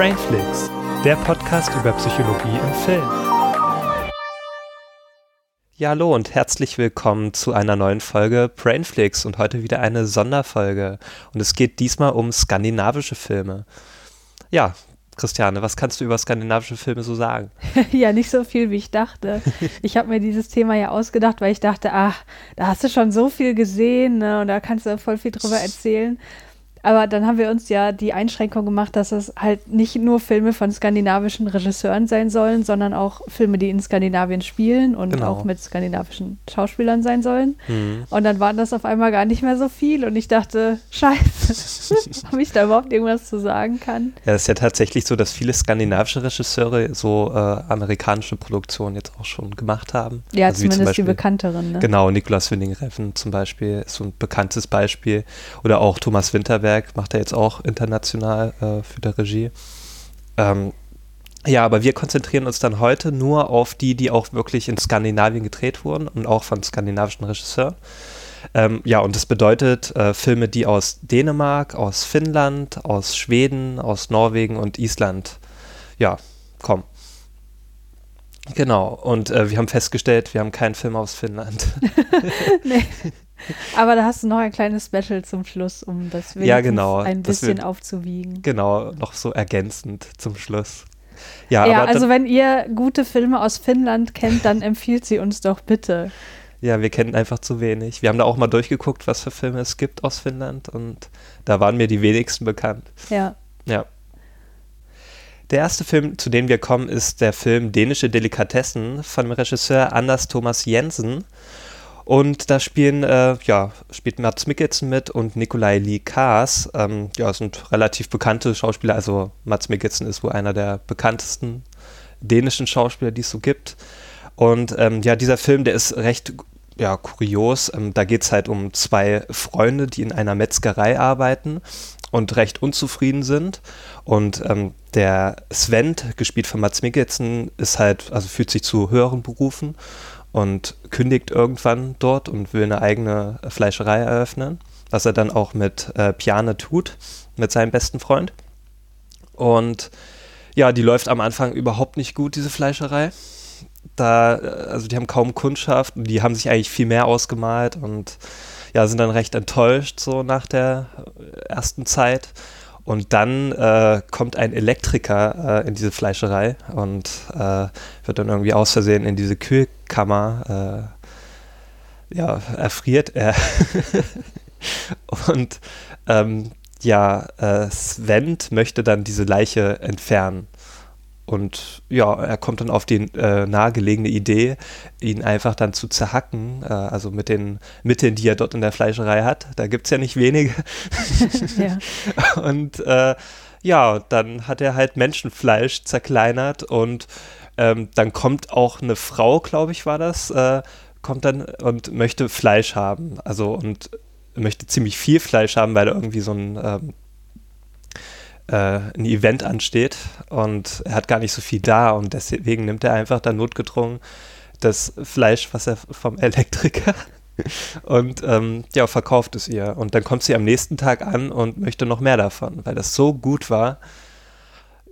Brainflix, der Podcast über Psychologie im Film. Ja, hallo und herzlich willkommen zu einer neuen Folge Brainflix und heute wieder eine Sonderfolge. Und es geht diesmal um skandinavische Filme. Ja, Christiane, was kannst du über skandinavische Filme so sagen? ja, nicht so viel, wie ich dachte. Ich habe mir dieses Thema ja ausgedacht, weil ich dachte, ach, da hast du schon so viel gesehen ne, und da kannst du voll viel drüber erzählen. Aber dann haben wir uns ja die Einschränkung gemacht, dass es halt nicht nur Filme von skandinavischen Regisseuren sein sollen, sondern auch Filme, die in Skandinavien spielen und genau. auch mit skandinavischen Schauspielern sein sollen. Mhm. Und dann waren das auf einmal gar nicht mehr so viel und ich dachte, scheiße, ob ich da überhaupt irgendwas zu sagen kann. Ja, es ist ja tatsächlich so, dass viele skandinavische Regisseure so äh, amerikanische Produktionen jetzt auch schon gemacht haben. Ja, also zumindest Beispiel, die bekannteren. Ne? Genau, Niklas Winding-Refn zum Beispiel ist so ein bekanntes Beispiel. Oder auch Thomas Winterberg Werk macht er jetzt auch international äh, für die Regie. Ähm, ja, aber wir konzentrieren uns dann heute nur auf die, die auch wirklich in Skandinavien gedreht wurden und auch von skandinavischen Regisseuren. Ähm, ja, und das bedeutet äh, Filme, die aus Dänemark, aus Finnland, aus Schweden, aus Norwegen und Island, ja, kommen. Genau, und äh, wir haben festgestellt, wir haben keinen Film aus Finnland. nee. Aber da hast du noch ein kleines Special zum Schluss, um das ja, genau, ein bisschen wir, aufzuwiegen. Genau, noch so ergänzend zum Schluss. Ja, ja also wenn ihr gute Filme aus Finnland kennt, dann empfiehlt sie uns doch bitte. Ja, wir kennen einfach zu wenig. Wir haben da auch mal durchgeguckt, was für Filme es gibt aus Finnland und da waren mir die wenigsten bekannt. Ja. Ja. Der erste Film, zu dem wir kommen, ist der Film Dänische Delikatessen von dem Regisseur Anders Thomas Jensen. Und da spielen, äh, ja, spielt Mats Mikkelsen mit und Nikolai Lee Kaas. Ähm, ja, sind relativ bekannte Schauspieler. Also Mats Mikkelsen ist wohl einer der bekanntesten dänischen Schauspieler, die es so gibt. Und ähm, ja, dieser Film, der ist recht ja, kurios. Ähm, da geht es halt um zwei Freunde, die in einer Metzgerei arbeiten und recht unzufrieden sind. Und ähm, der Sven, gespielt von Mats Mikkelsen, ist halt, also fühlt sich zu höheren Berufen und kündigt irgendwann dort und will eine eigene Fleischerei eröffnen, was er dann auch mit äh, Piane tut, mit seinem besten Freund. Und ja, die läuft am Anfang überhaupt nicht gut, diese Fleischerei. Da, äh, also die haben kaum Kundschaft und die haben sich eigentlich viel mehr ausgemalt und ja, sind dann recht enttäuscht so nach der ersten Zeit. Und dann äh, kommt ein Elektriker äh, in diese Fleischerei und äh, wird dann irgendwie aus Versehen in diese Kühlkammer, äh, ja, erfriert er. und ähm, ja, äh, Sven möchte dann diese Leiche entfernen. Und ja, er kommt dann auf die äh, nahegelegene Idee, ihn einfach dann zu zerhacken, äh, also mit den Mitteln, die er dort in der Fleischerei hat. Da gibt es ja nicht wenige. ja. Und äh, ja, dann hat er halt Menschenfleisch zerkleinert und ähm, dann kommt auch eine Frau, glaube ich, war das, äh, kommt dann und möchte Fleisch haben. Also und möchte ziemlich viel Fleisch haben, weil er irgendwie so ein ähm, äh, ein Event ansteht und er hat gar nicht so viel da und deswegen nimmt er einfach dann notgedrungen das Fleisch, was er vom Elektriker und ähm, ja, verkauft es ihr. Und dann kommt sie am nächsten Tag an und möchte noch mehr davon, weil das so gut war.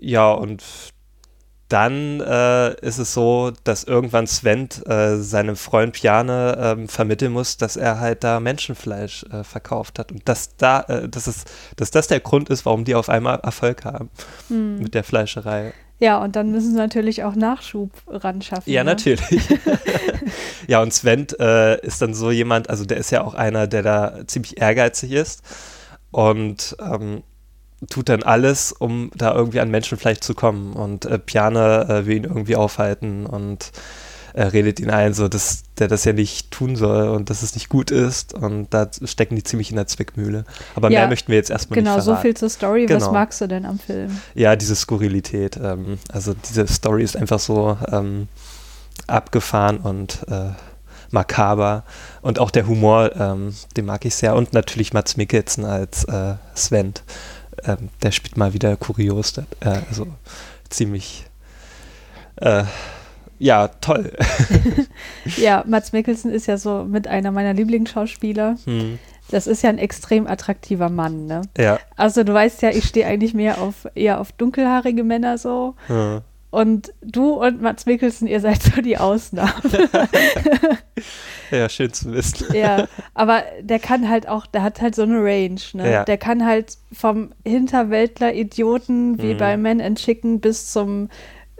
Ja, und dann äh, ist es so, dass irgendwann Sven äh, seinem Freund Piane äh, vermitteln muss, dass er halt da Menschenfleisch äh, verkauft hat und dass da, äh, dass, es, dass das der Grund ist, warum die auf einmal Erfolg haben hm. mit der Fleischerei. Ja, und dann müssen sie natürlich auch Nachschub ran schaffen. Ja, ne? natürlich. ja, und Sven äh, ist dann so jemand, also der ist ja auch einer, der da ziemlich ehrgeizig ist und ähm, tut dann alles, um da irgendwie an Menschen vielleicht zu kommen. Und äh, Piane äh, will ihn irgendwie aufhalten und äh, redet ihn ein, so dass der das ja nicht tun soll und dass es nicht gut ist. Und da stecken die ziemlich in der Zwickmühle. Aber ja, mehr möchten wir jetzt erstmal genau, nicht Genau, so viel zur Story. Genau. Was magst du denn am Film? Ja, diese Skurrilität. Ähm, also diese Story ist einfach so ähm, abgefahren und äh, makaber. Und auch der Humor, ähm, den mag ich sehr. Und natürlich Mats Mikkelsen als äh, Sven ähm, der spielt mal wieder kurios, äh, also ziemlich, äh, ja, toll. ja, Mats Mikkelsen ist ja so mit einer meiner Lieblingsschauspieler. Hm. das ist ja ein extrem attraktiver Mann, ne? Ja. Also du weißt ja, ich stehe eigentlich mehr auf eher auf dunkelhaarige Männer so. Ja. Und du und Mats Mikkelsen, ihr seid so die Ausnahme. ja, schön zu wissen. ja, aber der kann halt auch, der hat halt so eine Range, ne? Ja. Der kann halt vom Hinterwäldler-Idioten wie Mhm. bei Men and Chicken bis zum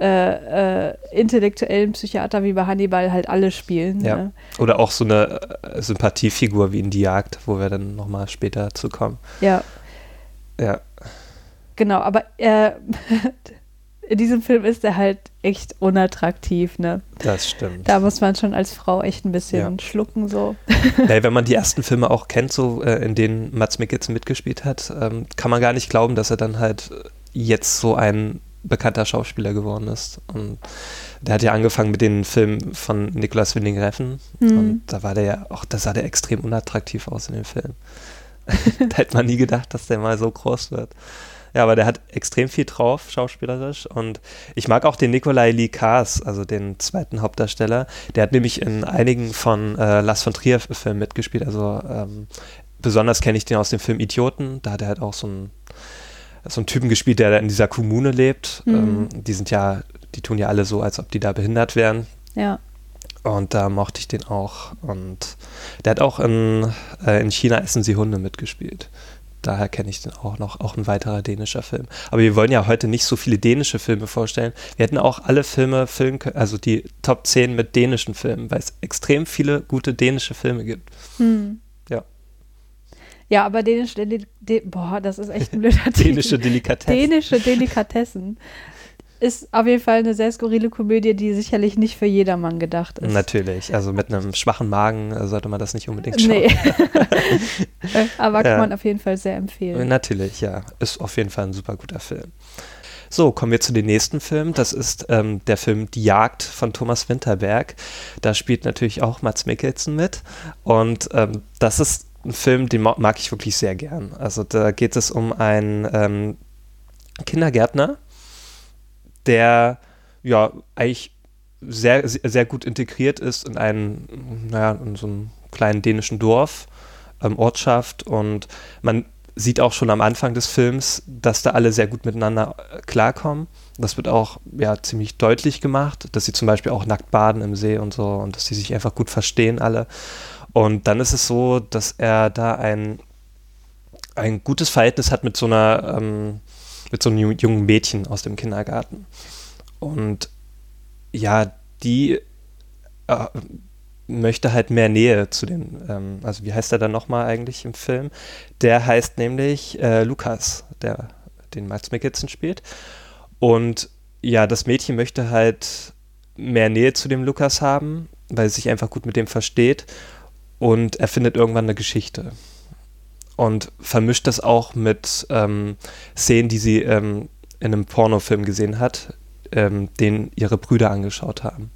äh, äh, intellektuellen Psychiater wie bei Hannibal halt alle spielen. Ja. Ne? Oder auch so eine äh, Sympathiefigur wie in Die Jagd, wo wir dann nochmal später zu kommen. ja, Ja. genau, aber äh, in diesem Film ist er halt echt unattraktiv, ne? Das stimmt. Da muss man schon als Frau echt ein bisschen Ja. schlucken, so. Ja, wenn man die ersten Filme auch kennt, so äh, in denen Mats Mikkelsen mitgespielt hat, ähm, kann man gar nicht glauben, dass er dann halt äh, jetzt so ein bekannter Schauspieler geworden ist. Und der hat ja angefangen mit den Filmen von Nicolas Winding Refn Mhm. und da war der ja auch, da sah der extrem unattraktiv aus in dem Film. da hätte man nie gedacht, dass der mal so groß wird. Ja, aber der hat extrem viel drauf, schauspielerisch. Und ich mag auch den Nikolai Lee Kaas, also den zweiten Hauptdarsteller. Der hat nämlich in einigen von äh, Lars von Trier-Filmen mitgespielt. Also ähm, besonders kenne ich den aus dem Film Idioten. Da hat er halt auch so einen, so einen Typen gespielt, der da in dieser Kommune lebt. Mhm. Ähm, die sind ja, die tun ja alle so, als ob die da behindert wären. Ja. Und da mochte ich den auch. Und der hat auch in, äh, in China essen sie Hunde mitgespielt. Daher kenne ich den auch noch, auch ein weiterer dänischer Film. Aber wir wollen ja heute nicht so viele dänische Filme vorstellen. Wir hätten auch alle Filme filmen können, also die Top 10 mit dänischen Filmen, weil es extrem viele gute dänische Filme gibt. Hm. Ja. Ja, aber dänische, De boah, das ist echt ein blöder. Dänische Delikatessen. Dänische Delikatessen ist auf jeden Fall eine sehr skurrile Komödie, die sicherlich nicht für jedermann gedacht ist. Natürlich, also mit einem schwachen Magen äh, sollte man das nicht unbedingt schauen. Nee. aber kann Ja. man auf jeden Fall sehr empfehlen. Natürlich, ja. Ist auf jeden Fall ein super guter Film. So, kommen wir zu dem nächsten Film. Das ist ähm, der Film Die Jagd von Thomas Winterberg. Da spielt natürlich auch Mats Mikkelsen mit. Und ähm, das ist ein Film, den ma- mag ich wirklich sehr gern. Also da geht es um einen ähm, Kindergärtner, der ja eigentlich sehr, sehr gut integriert ist in einen, naja, in so einem kleinen dänischen Dorf, ähm, Ortschaft und man sieht auch schon am Anfang des Films, dass da alle sehr gut miteinander äh, klarkommen. Das wird auch ja ziemlich deutlich gemacht, dass sie zum Beispiel auch nackt baden im See und so und dass sie sich einfach gut verstehen alle. Und dann ist es so, dass er da ein, ein gutes Verhältnis hat mit so einer ähm, mit so einem ju- jungen Mädchen aus dem Kindergarten. Und ja, die äh, möchte halt mehr Nähe zu den, ähm, also wie heißt er dann nochmal eigentlich im Film? Der heißt nämlich äh, Lukas, der den Mats Mikkelsen spielt. Und ja, das Mädchen möchte halt mehr Nähe zu dem Lukas haben, weil sie sich einfach gut mit dem versteht. Und er findet irgendwann eine Geschichte. Und vermischt das auch mit ähm, Szenen, die sie ähm, in einem Pornofilm gesehen hat, ähm, den ihre Brüder angeschaut haben.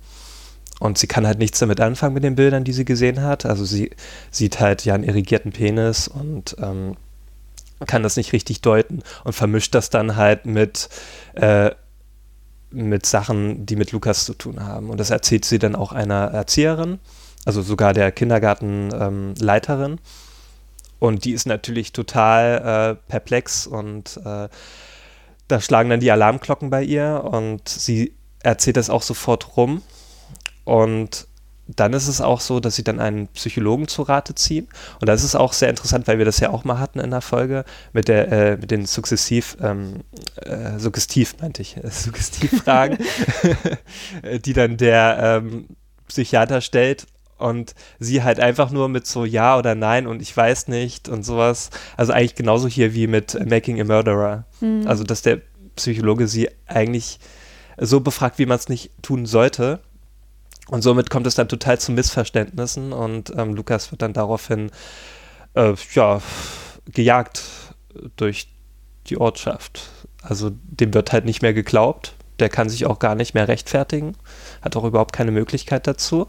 Und sie kann halt nichts damit anfangen mit den Bildern, die sie gesehen hat. Also sie sieht halt ja einen irrigierten Penis und ähm, kann das nicht richtig deuten und vermischt das dann halt mit, äh, mit Sachen, die mit Lukas zu tun haben. Und das erzählt sie dann auch einer Erzieherin, also sogar der Kindergartenleiterin. Und die ist natürlich total äh, perplex und äh, da schlagen dann die Alarmglocken bei ihr und sie erzählt das auch sofort rum. Und dann ist es auch so, dass sie dann einen Psychologen zu Rate ziehen. Und das ist auch sehr interessant, weil wir das ja auch mal hatten in der Folge mit, der, äh, mit den sukzessiv, ähm, äh, suggestiv, meinte ich, äh, Suggestivfragen, die dann der ähm, Psychiater stellt und sie halt einfach nur mit so Ja oder Nein und ich weiß nicht und sowas. Also eigentlich genauso hier wie mit Making a Murderer. Mhm. Also, dass der Psychologe sie eigentlich so befragt, wie man es nicht tun sollte. Und somit kommt es dann total zu Missverständnissen und ähm, Lukas wird dann daraufhin äh, ja, gejagt durch die Ortschaft. Also dem wird halt nicht mehr geglaubt. Der kann sich auch gar nicht mehr rechtfertigen, hat auch überhaupt keine Möglichkeit dazu.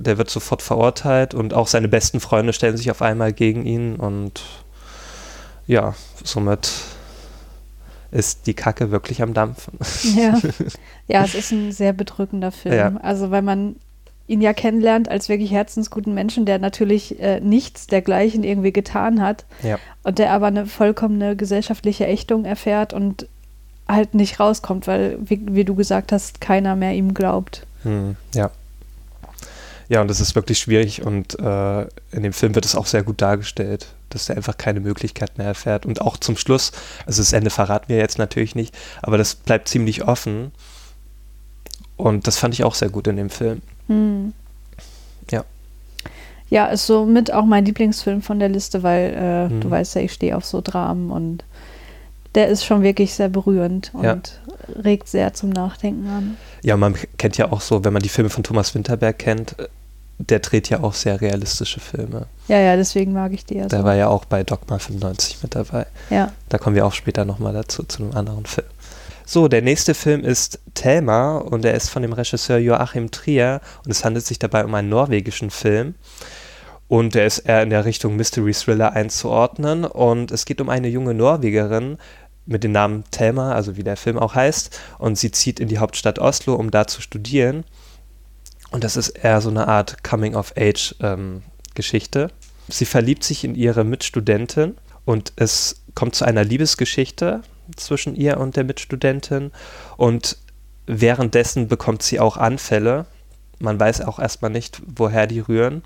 Der wird sofort verurteilt und auch seine besten Freunde stellen sich auf einmal gegen ihn und ja, somit ist die Kacke wirklich am Dampfen. Ja. ja, es ist ein sehr bedrückender Film. Ja. Also, weil man ihn ja kennenlernt als wirklich herzensguten Menschen, der natürlich äh, nichts dergleichen irgendwie getan hat. Ja. Und der aber eine vollkommene gesellschaftliche Ächtung erfährt und halt nicht rauskommt, weil, wie, wie du gesagt hast, keiner mehr ihm glaubt. Hm, ja. Ja, und das ist wirklich schwierig und äh, in dem Film wird es auch sehr gut dargestellt, dass er einfach keine Möglichkeit mehr erfährt. Und auch zum Schluss, also das Ende verraten wir jetzt natürlich nicht, aber das bleibt ziemlich offen. Und das fand ich auch sehr gut in dem Film. Hm. Ja. Ja, ist somit auch mein Lieblingsfilm von der Liste, weil äh, Hm. du weißt ja, ich stehe auf so Dramen und der ist schon wirklich sehr berührend und Ja. regt sehr zum Nachdenken an. Ja, man kennt ja auch so, wenn man die Filme von Thomas Winterberg kennt, der dreht ja auch sehr realistische Filme. Ja, ja, deswegen mag ich die ja Der so. war ja auch bei Dogma 95 mit dabei. Ja. Da kommen wir auch später nochmal dazu, zu einem anderen Film. So, der nächste Film ist Thelma und er ist von dem Regisseur Joachim Trier und es handelt sich dabei um einen norwegischen Film. Und er ist eher in der Richtung Mystery Thriller einzuordnen. Und es geht um eine junge Norwegerin mit dem Namen Thelma, also wie der Film auch heißt. Und sie zieht in die Hauptstadt Oslo, um da zu studieren. Und das ist eher so eine Art Coming-of-Age-Geschichte. sie verliebt sich in ihre Mitstudentin und es kommt zu einer Liebesgeschichte zwischen ihr und der Mitstudentin. Und währenddessen bekommt sie auch Anfälle. Man weiß auch erstmal nicht, woher die rühren.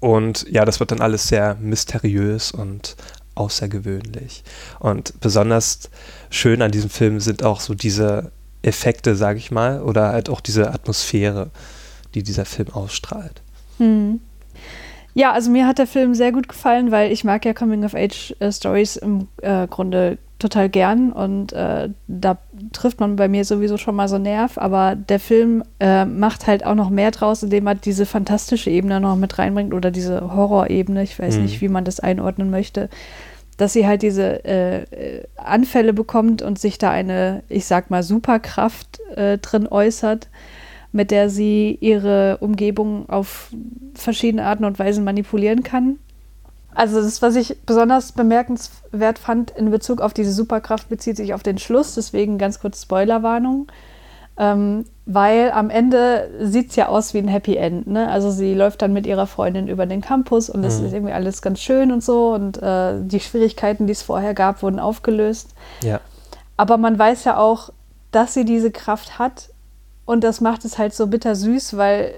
Und ja, das wird dann alles sehr mysteriös und außergewöhnlich. Und besonders schön an diesem Film sind auch so diese Effekte, sage ich mal, oder halt auch diese Atmosphäre, die dieser Film ausstrahlt. Hm. Ja, also mir hat der Film sehr gut gefallen, weil ich mag ja Coming-of-Age-Stories im äh, Grunde total gern und äh, da trifft man bei mir sowieso schon mal so Nerv, aber der Film äh, macht halt auch noch mehr draus, indem er diese fantastische Ebene noch mit reinbringt oder diese Horrorebene, ich weiß Mhm. nicht, wie man das einordnen möchte, dass sie halt diese äh, äh, Anfälle bekommt und sich da eine, ich sag mal, Superkraft äh, drin äußert, mit der sie ihre Umgebung auf verschiedene Arten und Weisen manipulieren kann. Also das, was ich besonders bemerkenswert fand in Bezug auf diese Superkraft, bezieht sich auf den Schluss, deswegen ganz kurz Spoilerwarnung. Ähm, weil am Ende sieht es ja aus wie ein Happy End. Ne? Also sie läuft dann mit ihrer Freundin über den Campus und es Mhm. ist irgendwie alles ganz schön und so und äh, die Schwierigkeiten, die es vorher gab, wurden aufgelöst. Ja. Aber man weiß ja auch, dass sie diese Kraft hat und das macht es halt so bittersüß, weil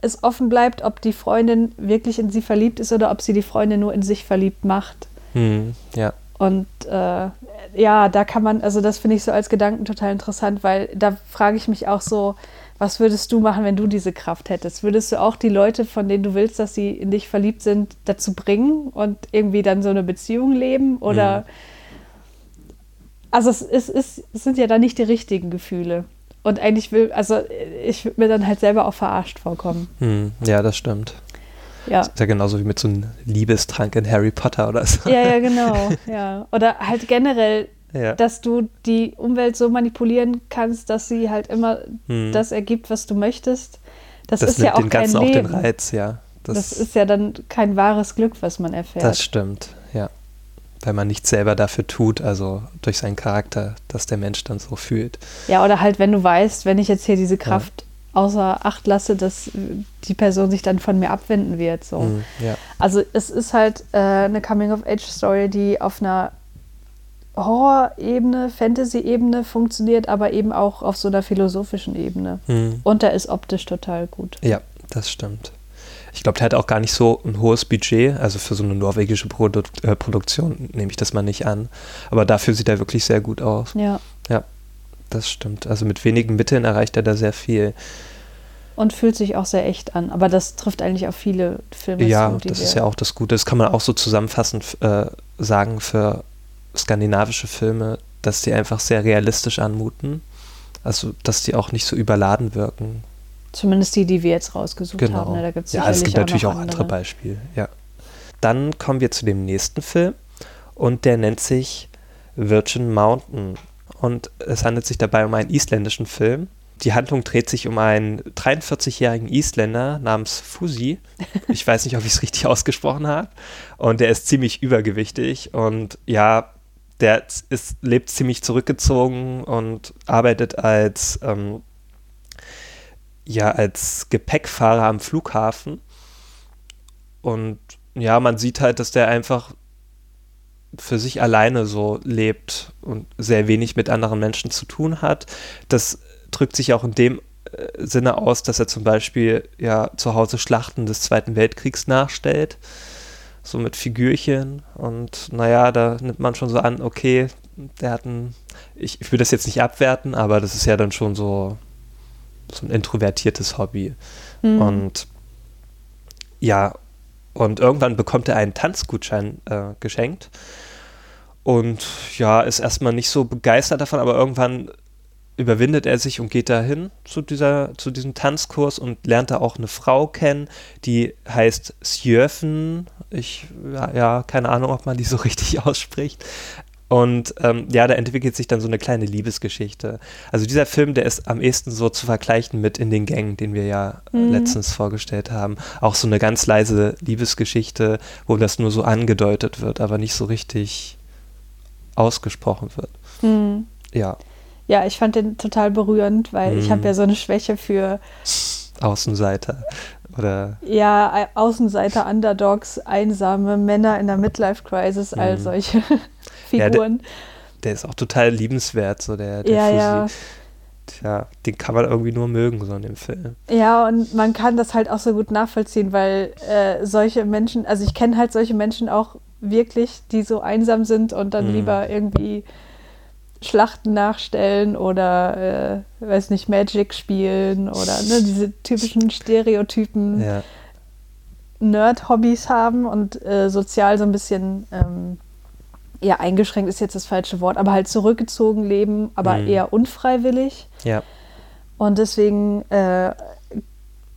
es offen bleibt, ob die Freundin wirklich in sie verliebt ist oder ob sie die Freundin nur in sich verliebt macht. Hm, ja. Und äh, ja, da kann man, also das finde ich so als Gedanken total interessant, weil da frage ich mich auch so, was würdest du machen, wenn du diese Kraft hättest? Würdest du auch die Leute, von denen du willst, dass sie in dich verliebt sind, dazu bringen und irgendwie dann so eine Beziehung leben? Oder Mhm. also es, ist, es, es sind ja dann nicht die richtigen Gefühle. Und eigentlich will, also ich würde mir dann halt selber auch verarscht vorkommen. Hm, ja, das stimmt. Ja. Ist ja genauso wie mit so einem Liebestrank in Harry Potter oder so. Ja, ja, genau. Ja. Oder halt generell Ja. dass du die Umwelt so manipulieren kannst, dass sie halt immer Hm. das ergibt, was du möchtest. Das, das ist ja nimmt auch den kein Ganzen auch Leben. den Reiz, ja. Das, das ist ja dann kein wahres Glück, was man erfährt. das stimmt, ja. Weil man nichts selber dafür tut, also durch seinen Charakter, dass der Mensch dann so fühlt. ja, oder halt, wenn du weißt, wenn ich jetzt hier diese Kraft außer Acht lasse, dass die Person sich dann von mir abwenden wird. So. Hm, ja. Also es ist halt äh, eine Coming-of-Age-Story, die auf einer Horror-Ebene, Fantasy-Ebene funktioniert, aber eben auch auf so einer philosophischen Ebene. Hm. Und der ist optisch total gut. Ja, das stimmt. Ich glaube, der hat auch gar nicht so ein hohes Budget, also für so eine norwegische Produ äh, Produktion nehme ich das mal nicht an. Aber dafür sieht er wirklich sehr gut aus. Ja. Das stimmt. Also mit wenigen Mitteln erreicht er da sehr viel. Und fühlt sich auch sehr echt an. Aber das trifft eigentlich auf viele Filme ja, zu. das ist ja auch das Gute. Das kann man auch so zusammenfassend äh, sagen für skandinavische Filme, dass die einfach sehr realistisch anmuten. Also, dass die auch nicht so überladen wirken. Zumindest die, die wir jetzt rausgesucht Genau. haben. Ne? Da gibt's ja, es gibt natürlich noch auch andere Beispiele. Ja. Dann kommen wir zu dem nächsten Film und der nennt sich Virgin Mountain. Und es handelt sich dabei um einen isländischen Film. Die Handlung dreht sich um einen 43-jährigen Isländer namens Fusi. Ich weiß nicht, ob ich es richtig ausgesprochen habe. Und der ist ziemlich übergewichtig und ja, der ist, lebt ziemlich zurückgezogen und arbeitet als ähm, ja als Gepäckfahrer am Flughafen. Und ja, man sieht halt, dass der einfach für sich alleine so lebt und sehr wenig mit anderen Menschen zu tun hat. Das drückt sich auch in dem äh, Sinne aus, dass er zum Beispiel ja zu Hause Schlachten des Zweiten Weltkriegs nachstellt, so mit Figürchen und naja, da nimmt man schon so an, okay, der hat ein, ich, ich will das jetzt nicht abwerten, aber das ist ja dann schon so, so ein introvertiertes Hobby. Mhm. Und ja, und irgendwann bekommt er einen Tanzgutschein äh, geschenkt. Und ja, ist erstmal nicht so begeistert davon, aber irgendwann überwindet er sich und geht dahin zu, dieser, zu diesem Tanzkurs und lernt da auch eine Frau kennen, die heißt Sjöfen. Ich, ja, ja, keine Ahnung, ob man die so richtig ausspricht. Und ähm, ja, da entwickelt sich dann so eine kleine Liebesgeschichte. Also dieser Film, der ist am ehesten so zu vergleichen mit In den Gängen, den wir ja mhm. letztens vorgestellt haben. Auch so eine ganz leise Liebesgeschichte, wo das nur so angedeutet wird, aber nicht so richtig ausgesprochen wird. Mhm. Ja. Ja, ich fand den total berührend, weil mhm. ich habe ja so eine Schwäche für Außenseiter oder ja Außenseiter Underdogs einsame Männer in der Midlife Crisis all mhm. solche Figuren. Ja, der, der, ist auch total liebenswert, so der, der ja, ja. Tja, den kann man irgendwie nur mögen, so in dem Film. Ja, und man kann das halt auch so gut nachvollziehen, weil äh, solche Menschen, also ich kenne halt solche Menschen auch wirklich, die so einsam sind und dann mhm. lieber irgendwie Schlachten nachstellen oder, äh, weiß nicht, Magic spielen oder ne, diese typischen Stereotypen ja. Nerd-Hobbys haben und äh, sozial so ein bisschen ähm, ja, eingeschränkt ist jetzt das falsche Wort, aber halt zurückgezogen leben, aber mhm. eher unfreiwillig. Ja. Und deswegen äh,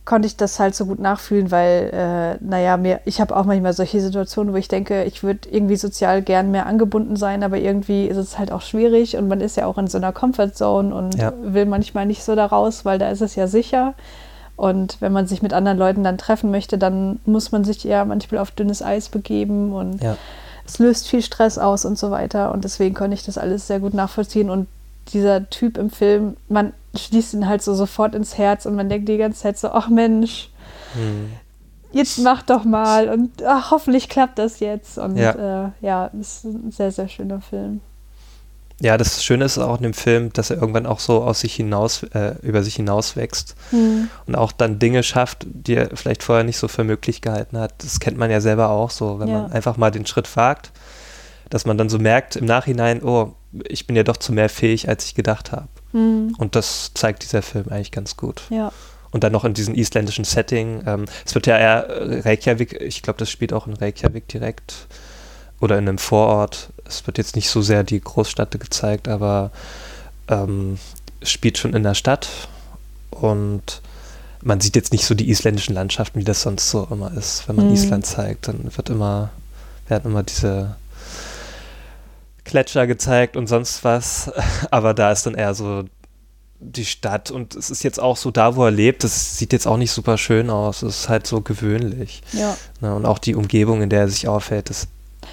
konnte ich das halt so gut nachfühlen, weil, äh, naja, mir, ich habe auch manchmal solche Situationen, wo ich denke, ich würde irgendwie sozial gern mehr angebunden sein, aber irgendwie ist es halt auch schwierig und man ist ja auch in so einer Comfortzone und ja. will manchmal nicht so da raus, weil da ist es ja sicher. Und wenn man sich mit anderen Leuten dann treffen möchte, dann muss man sich ja manchmal auf dünnes Eis begeben und ja es löst viel Stress aus und so weiter. Und deswegen konnte ich das alles sehr gut nachvollziehen. Und dieser Typ im Film, man schließt ihn halt so sofort ins Herz und man denkt die ganze Zeit so, ach Mensch, hm. jetzt mach doch mal und ach, hoffentlich klappt das jetzt. Und ja, äh, ja ist ein sehr, sehr schöner Film. Ja, das Schöne ist auch in dem Film, dass er irgendwann auch so aus sich hinaus, äh, über sich hinaus wächst mhm. und auch dann Dinge schafft, die er vielleicht vorher nicht so für möglich gehalten hat. Das kennt man ja selber auch so, wenn ja. man einfach mal den Schritt wagt, dass man dann so merkt im Nachhinein, oh, ich bin ja doch zu mehr fähig, als ich gedacht habe. Mhm. Und das zeigt dieser Film eigentlich ganz gut. Ja. Und dann noch in diesem isländischen Setting. Ähm, es wird ja eher Reykjavik, ich glaube, das spielt auch in Reykjavik direkt oder in einem Vorort. Es wird jetzt nicht so sehr die Großstadt gezeigt, aber ähm, es spielt schon in der Stadt und man sieht jetzt nicht so die isländischen Landschaften, wie das sonst so immer ist. Wenn man mhm. Island zeigt, dann wird immer, werden immer diese Gletscher gezeigt und sonst was. Aber da ist dann eher so die Stadt und es ist jetzt auch so da, wo er lebt, das sieht jetzt auch nicht super schön aus. Es ist halt so gewöhnlich. Ja. Ne, und auch die Umgebung, in der er sich aufhält, das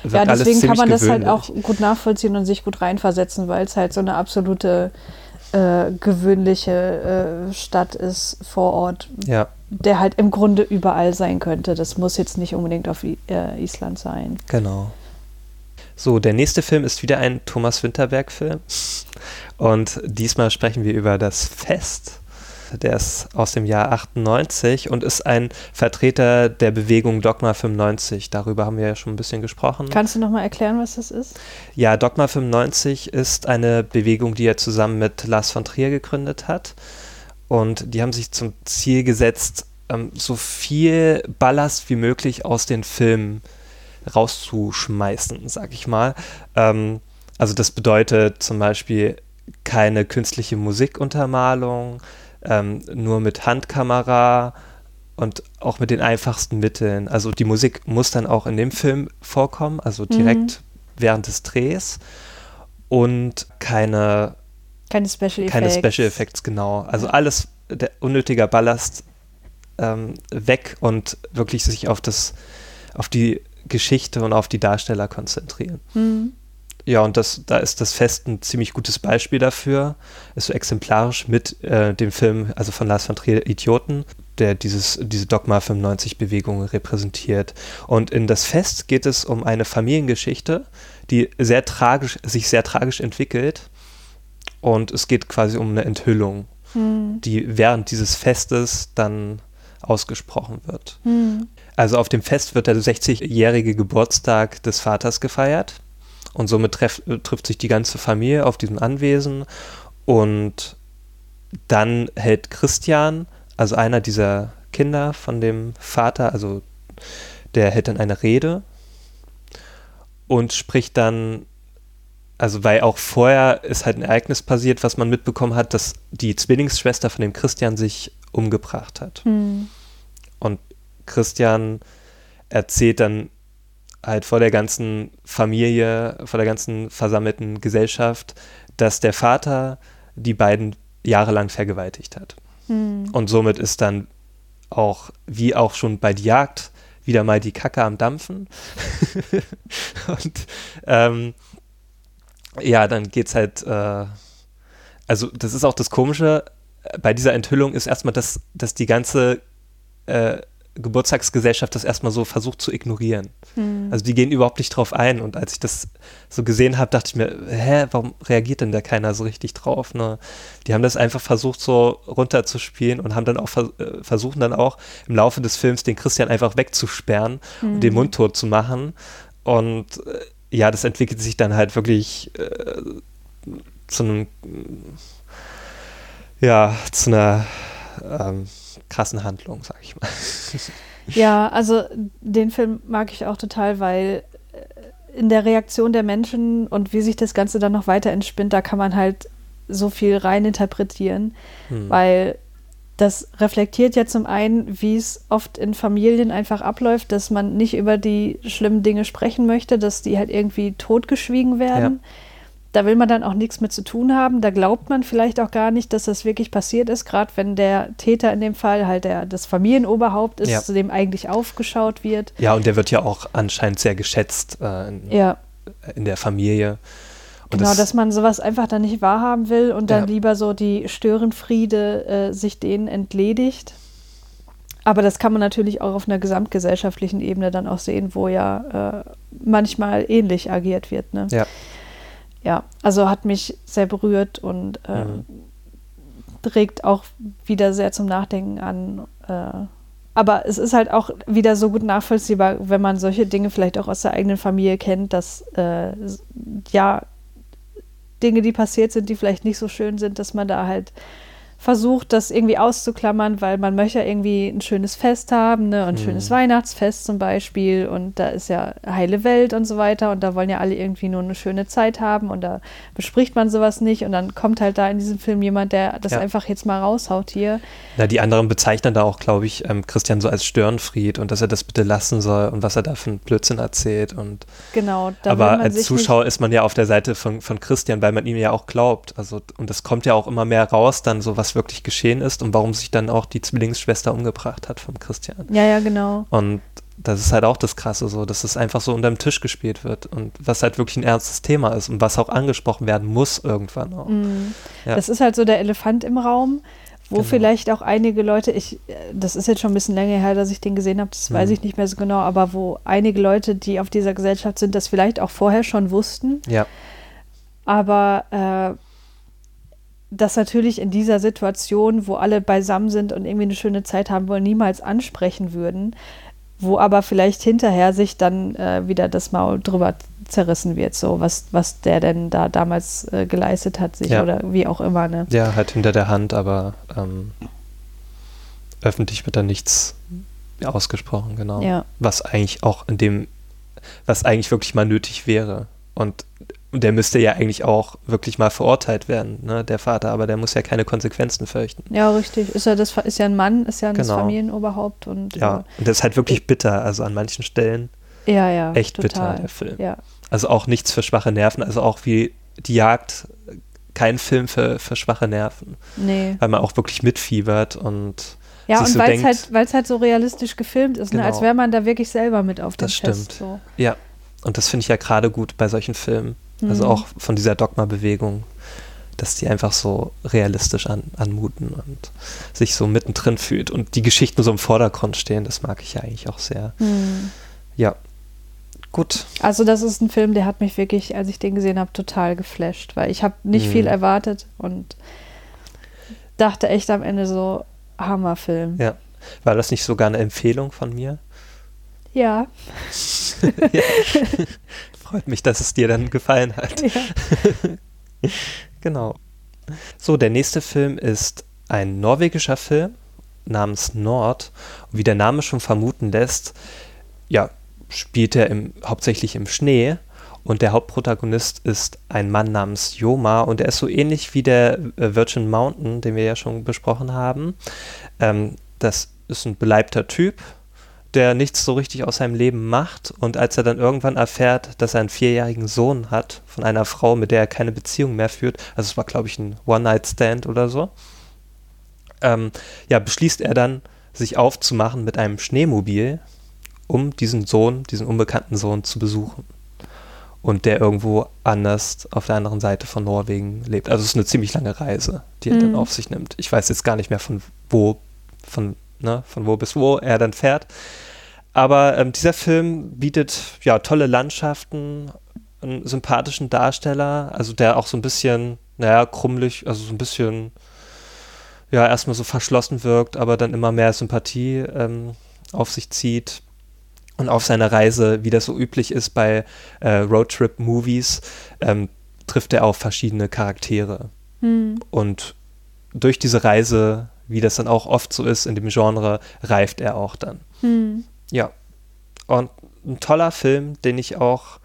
ja, deswegen kann man das halt auch gut nachvollziehen und sich gut reinversetzen, weil es halt so eine absolute äh, gewöhnliche äh, Stadt ist vor Ort, ja. der halt im Grunde überall sein könnte. Das muss jetzt nicht unbedingt auf I äh, Island sein. Genau. So, der nächste Film ist wieder ein Thomas Winterberg-Film. Und diesmal sprechen wir über das Fest der ist aus dem Jahr 98 und ist ein Vertreter der Bewegung Dogma 95. Darüber haben wir ja schon ein bisschen gesprochen. Kannst du nochmal erklären, was das ist? Ja, Dogma 95 ist eine Bewegung, die er zusammen mit Lars von Trier gegründet hat. Und die haben sich zum Ziel gesetzt, ähm, so viel Ballast wie möglich aus den Filmen rauszuschmeißen, sag ich mal. Ähm, also das bedeutet zum Beispiel keine künstliche Musikuntermalung, ähm, nur mit Handkamera und auch mit den einfachsten Mitteln. Also die Musik muss dann auch in dem Film vorkommen, also direkt mhm. während des Drehs und keine keine Special Effects. Keine Special Effects, genau. Also alles, der unnötiger Ballast ähm, weg und wirklich sich auf das, auf die Geschichte und auf die Darsteller konzentrieren. Mhm. Ja, und das, da ist das Fest ein ziemlich gutes Beispiel dafür. Ist so exemplarisch mit äh, dem Film, also von Lars von Trier, Idioten, der dieses, diese Dogma 95-Bewegung repräsentiert. Und in das Fest geht es um eine Familiengeschichte, die sehr tragisch, sich sehr tragisch entwickelt. Und es geht quasi um eine Enthüllung, hm. die während dieses Festes dann ausgesprochen wird. Hm. Also auf dem Fest wird der 60-jährige Geburtstag des Vaters gefeiert und somit treff, trifft sich die ganze Familie auf diesem Anwesen und dann hält Christian, also einer dieser Kinder von dem Vater, also der hält dann eine Rede und spricht dann, also weil auch vorher ist halt ein Ereignis passiert, was man mitbekommen hat, dass die Zwillingsschwester von dem Christian sich umgebracht hat. Hm. Und Christian erzählt dann halt vor der ganzen Familie, vor der ganzen versammelten Gesellschaft, dass der Vater die beiden jahrelang vergewaltigt hat. Hm. Und somit ist dann auch, wie auch schon bei die Jagd, wieder mal die Kacke am Dampfen. und ähm, ja, dann geht's halt, äh, also das ist auch das Komische, bei dieser Enthüllung ist erstmal, dass, dass die ganze äh, Geburtstagsgesellschaft das erstmal so versucht zu ignorieren. Hm. Also die gehen überhaupt nicht drauf ein. Und als ich das so gesehen habe, dachte ich mir, hä, warum reagiert denn da keiner so richtig drauf? Ne? Die haben das einfach versucht so runterzuspielen und haben dann auch vers äh, versuchen dann auch im Laufe des Films den Christian einfach wegzusperren hm. und den Mund tot zu machen. Und äh, ja, das entwickelt sich dann halt wirklich äh, zu einem, ja, zu einer ähm, krassen Handlung, sag ich mal. Ja, also den Film mag ich auch total, weil äh, in der Reaktion der Menschen und wie sich das Ganze dann noch weiter entspinnt, da kann man halt so viel rein interpretieren, hm. weil das reflektiert ja zum einen, wie es oft in Familien einfach abläuft, dass man nicht über die schlimmen Dinge sprechen möchte, dass die halt irgendwie totgeschwiegen werden. Ja da will man dann auch nichts mit zu tun haben. Da glaubt man vielleicht auch gar nicht, dass das wirklich passiert ist, gerade wenn der Täter in dem Fall halt der, das Familienoberhaupt ist, ja. zu dem eigentlich aufgeschaut wird. Ja, und der wird ja auch anscheinend sehr geschätzt äh, in, ja. in der Familie. Und genau, das, dass man sowas einfach dann nicht wahrhaben will und dann ja. lieber so die Störenfriede äh, sich denen entledigt. Aber das kann man natürlich auch auf einer gesamtgesellschaftlichen Ebene dann auch sehen, wo ja äh, manchmal ähnlich agiert wird. Ne? Ja ja, also hat mich sehr berührt und äh, mhm. regt auch wieder sehr zum Nachdenken an. Äh, aber es ist halt auch wieder so gut nachvollziehbar, wenn man solche Dinge vielleicht auch aus der eigenen Familie kennt, dass äh, ja Dinge, die passiert sind, die vielleicht nicht so schön sind, dass man da halt versucht, das irgendwie auszuklammern, weil man möchte ja irgendwie ein schönes Fest haben, ne? ein mhm. schönes Weihnachtsfest zum Beispiel und da ist ja heile Welt und so weiter und da wollen ja alle irgendwie nur eine schöne Zeit haben und da bespricht man sowas nicht und dann kommt halt da in diesem Film jemand, der das ja. einfach jetzt mal raushaut hier. Ja, die anderen bezeichnen da auch, glaube ich, ähm, Christian so als Störenfried und dass er das bitte lassen soll und was er da für einen Blödsinn erzählt und genau. aber als Zuschauer ist man ja auf der Seite von, von Christian, weil man ihm ja auch glaubt, also und das kommt ja auch immer mehr raus, dann so was wirklich geschehen ist und warum sich dann auch die Zwillingsschwester umgebracht hat vom Christian. Ja, ja, genau. Und das ist halt auch das Krasse so, dass es einfach so unter dem Tisch gespielt wird und was halt wirklich ein ernstes Thema ist und was auch angesprochen werden muss irgendwann auch. Mm. Ja. Das ist halt so der Elefant im Raum, wo genau. vielleicht auch einige Leute, ich, das ist jetzt schon ein bisschen länger her, dass ich den gesehen habe, das mm. weiß ich nicht mehr so genau, aber wo einige Leute, die auf dieser Gesellschaft sind, das vielleicht auch vorher schon wussten. Ja. Aber äh, das natürlich in dieser Situation, wo alle beisammen sind und irgendwie eine schöne Zeit haben wollen, niemals ansprechen würden, wo aber vielleicht hinterher sich dann äh, wieder das Maul drüber zerrissen wird, so was, was der denn da damals äh, geleistet hat, sich ja. oder wie auch immer. Ne? Ja, halt hinter der Hand, aber ähm, öffentlich wird da nichts ausgesprochen, genau. Ja. Was eigentlich auch in dem, was eigentlich wirklich mal nötig wäre. Und und der müsste ja eigentlich auch wirklich mal verurteilt werden, ne, der Vater, aber der muss ja keine Konsequenzen fürchten. Ja, richtig. Ist ja, das, ist ja ein Mann, ist ja ein genau. Familienoberhaupt. Und, ja, äh, und das ist halt wirklich bitter, also an manchen Stellen. Ja, ja. Echt total. bitter, der Film. Ja. Also auch nichts für schwache Nerven, also auch wie die Jagd, kein Film für, für schwache Nerven. Nee. Weil man auch wirklich mitfiebert und. Ja, und so weil es halt, halt so realistisch gefilmt ist, genau. ne? als genau. wäre man da wirklich selber mit auf dem Das stimmt. So. Ja, und das finde ich ja gerade gut bei solchen Filmen Also Mhm. auch von dieser Dogma-Bewegung, dass die einfach so realistisch an, anmuten und sich so mittendrin fühlt und die Geschichten so im Vordergrund stehen. Das mag ich ja eigentlich auch sehr. Hm. Ja. Gut. Also das ist ein Film, der hat mich wirklich, als ich den gesehen habe, total geflasht, weil ich habe nicht Mhm. viel erwartet und dachte echt am Ende so, Hammerfilm. Ja. War das nicht sogar eine Empfehlung von mir? Ja. ja. Freut mich, dass es dir dann gefallen hat. ja. Genau. So, der nächste Film ist ein norwegischer Film namens Nord. Und wie der Name schon vermuten lässt, ja, spielt er im, hauptsächlich im Schnee. Und der Hauptprotagonist ist ein Mann namens Joma und er ist so ähnlich wie der äh, Virgin Mountain, den wir ja schon besprochen haben. Ähm, das ist ein beleibter Typ, der nichts so richtig aus seinem Leben macht. Und als er dann irgendwann erfährt, dass er einen vierjährigen Sohn hat von einer Frau, mit der er keine Beziehung mehr führt, also es war, glaube ich, ein One-Night-Stand oder so, ähm, ja, beschließt er dann, sich aufzumachen mit einem Schneemobil, um diesen Sohn, diesen unbekannten Sohn zu besuchen. Und der irgendwo anders auf der anderen Seite von Norwegen lebt. Also es ist eine ziemlich lange Reise, die er dann Mhm. auf sich nimmt. Ich weiß jetzt gar nicht mehr von wo, von, ne, von wo bis wo er dann fährt. Aber ähm, dieser Film bietet ja tolle Landschaften, einen sympathischen Darsteller, also der auch so ein bisschen, naja, krummelig, also so ein bisschen, ja, erstmal so verschlossen wirkt, aber dann immer mehr Sympathie ähm, auf sich zieht. Und auf seiner Reise, wie das so üblich ist bei äh, Roadtrip-Movies, ähm, trifft er auf verschiedene Charaktere. Hm. Und durch diese Reise, wie das dann auch oft so ist in dem Genre, reift er auch dann. Hm. Ja. Und ein toller Film, den ich auch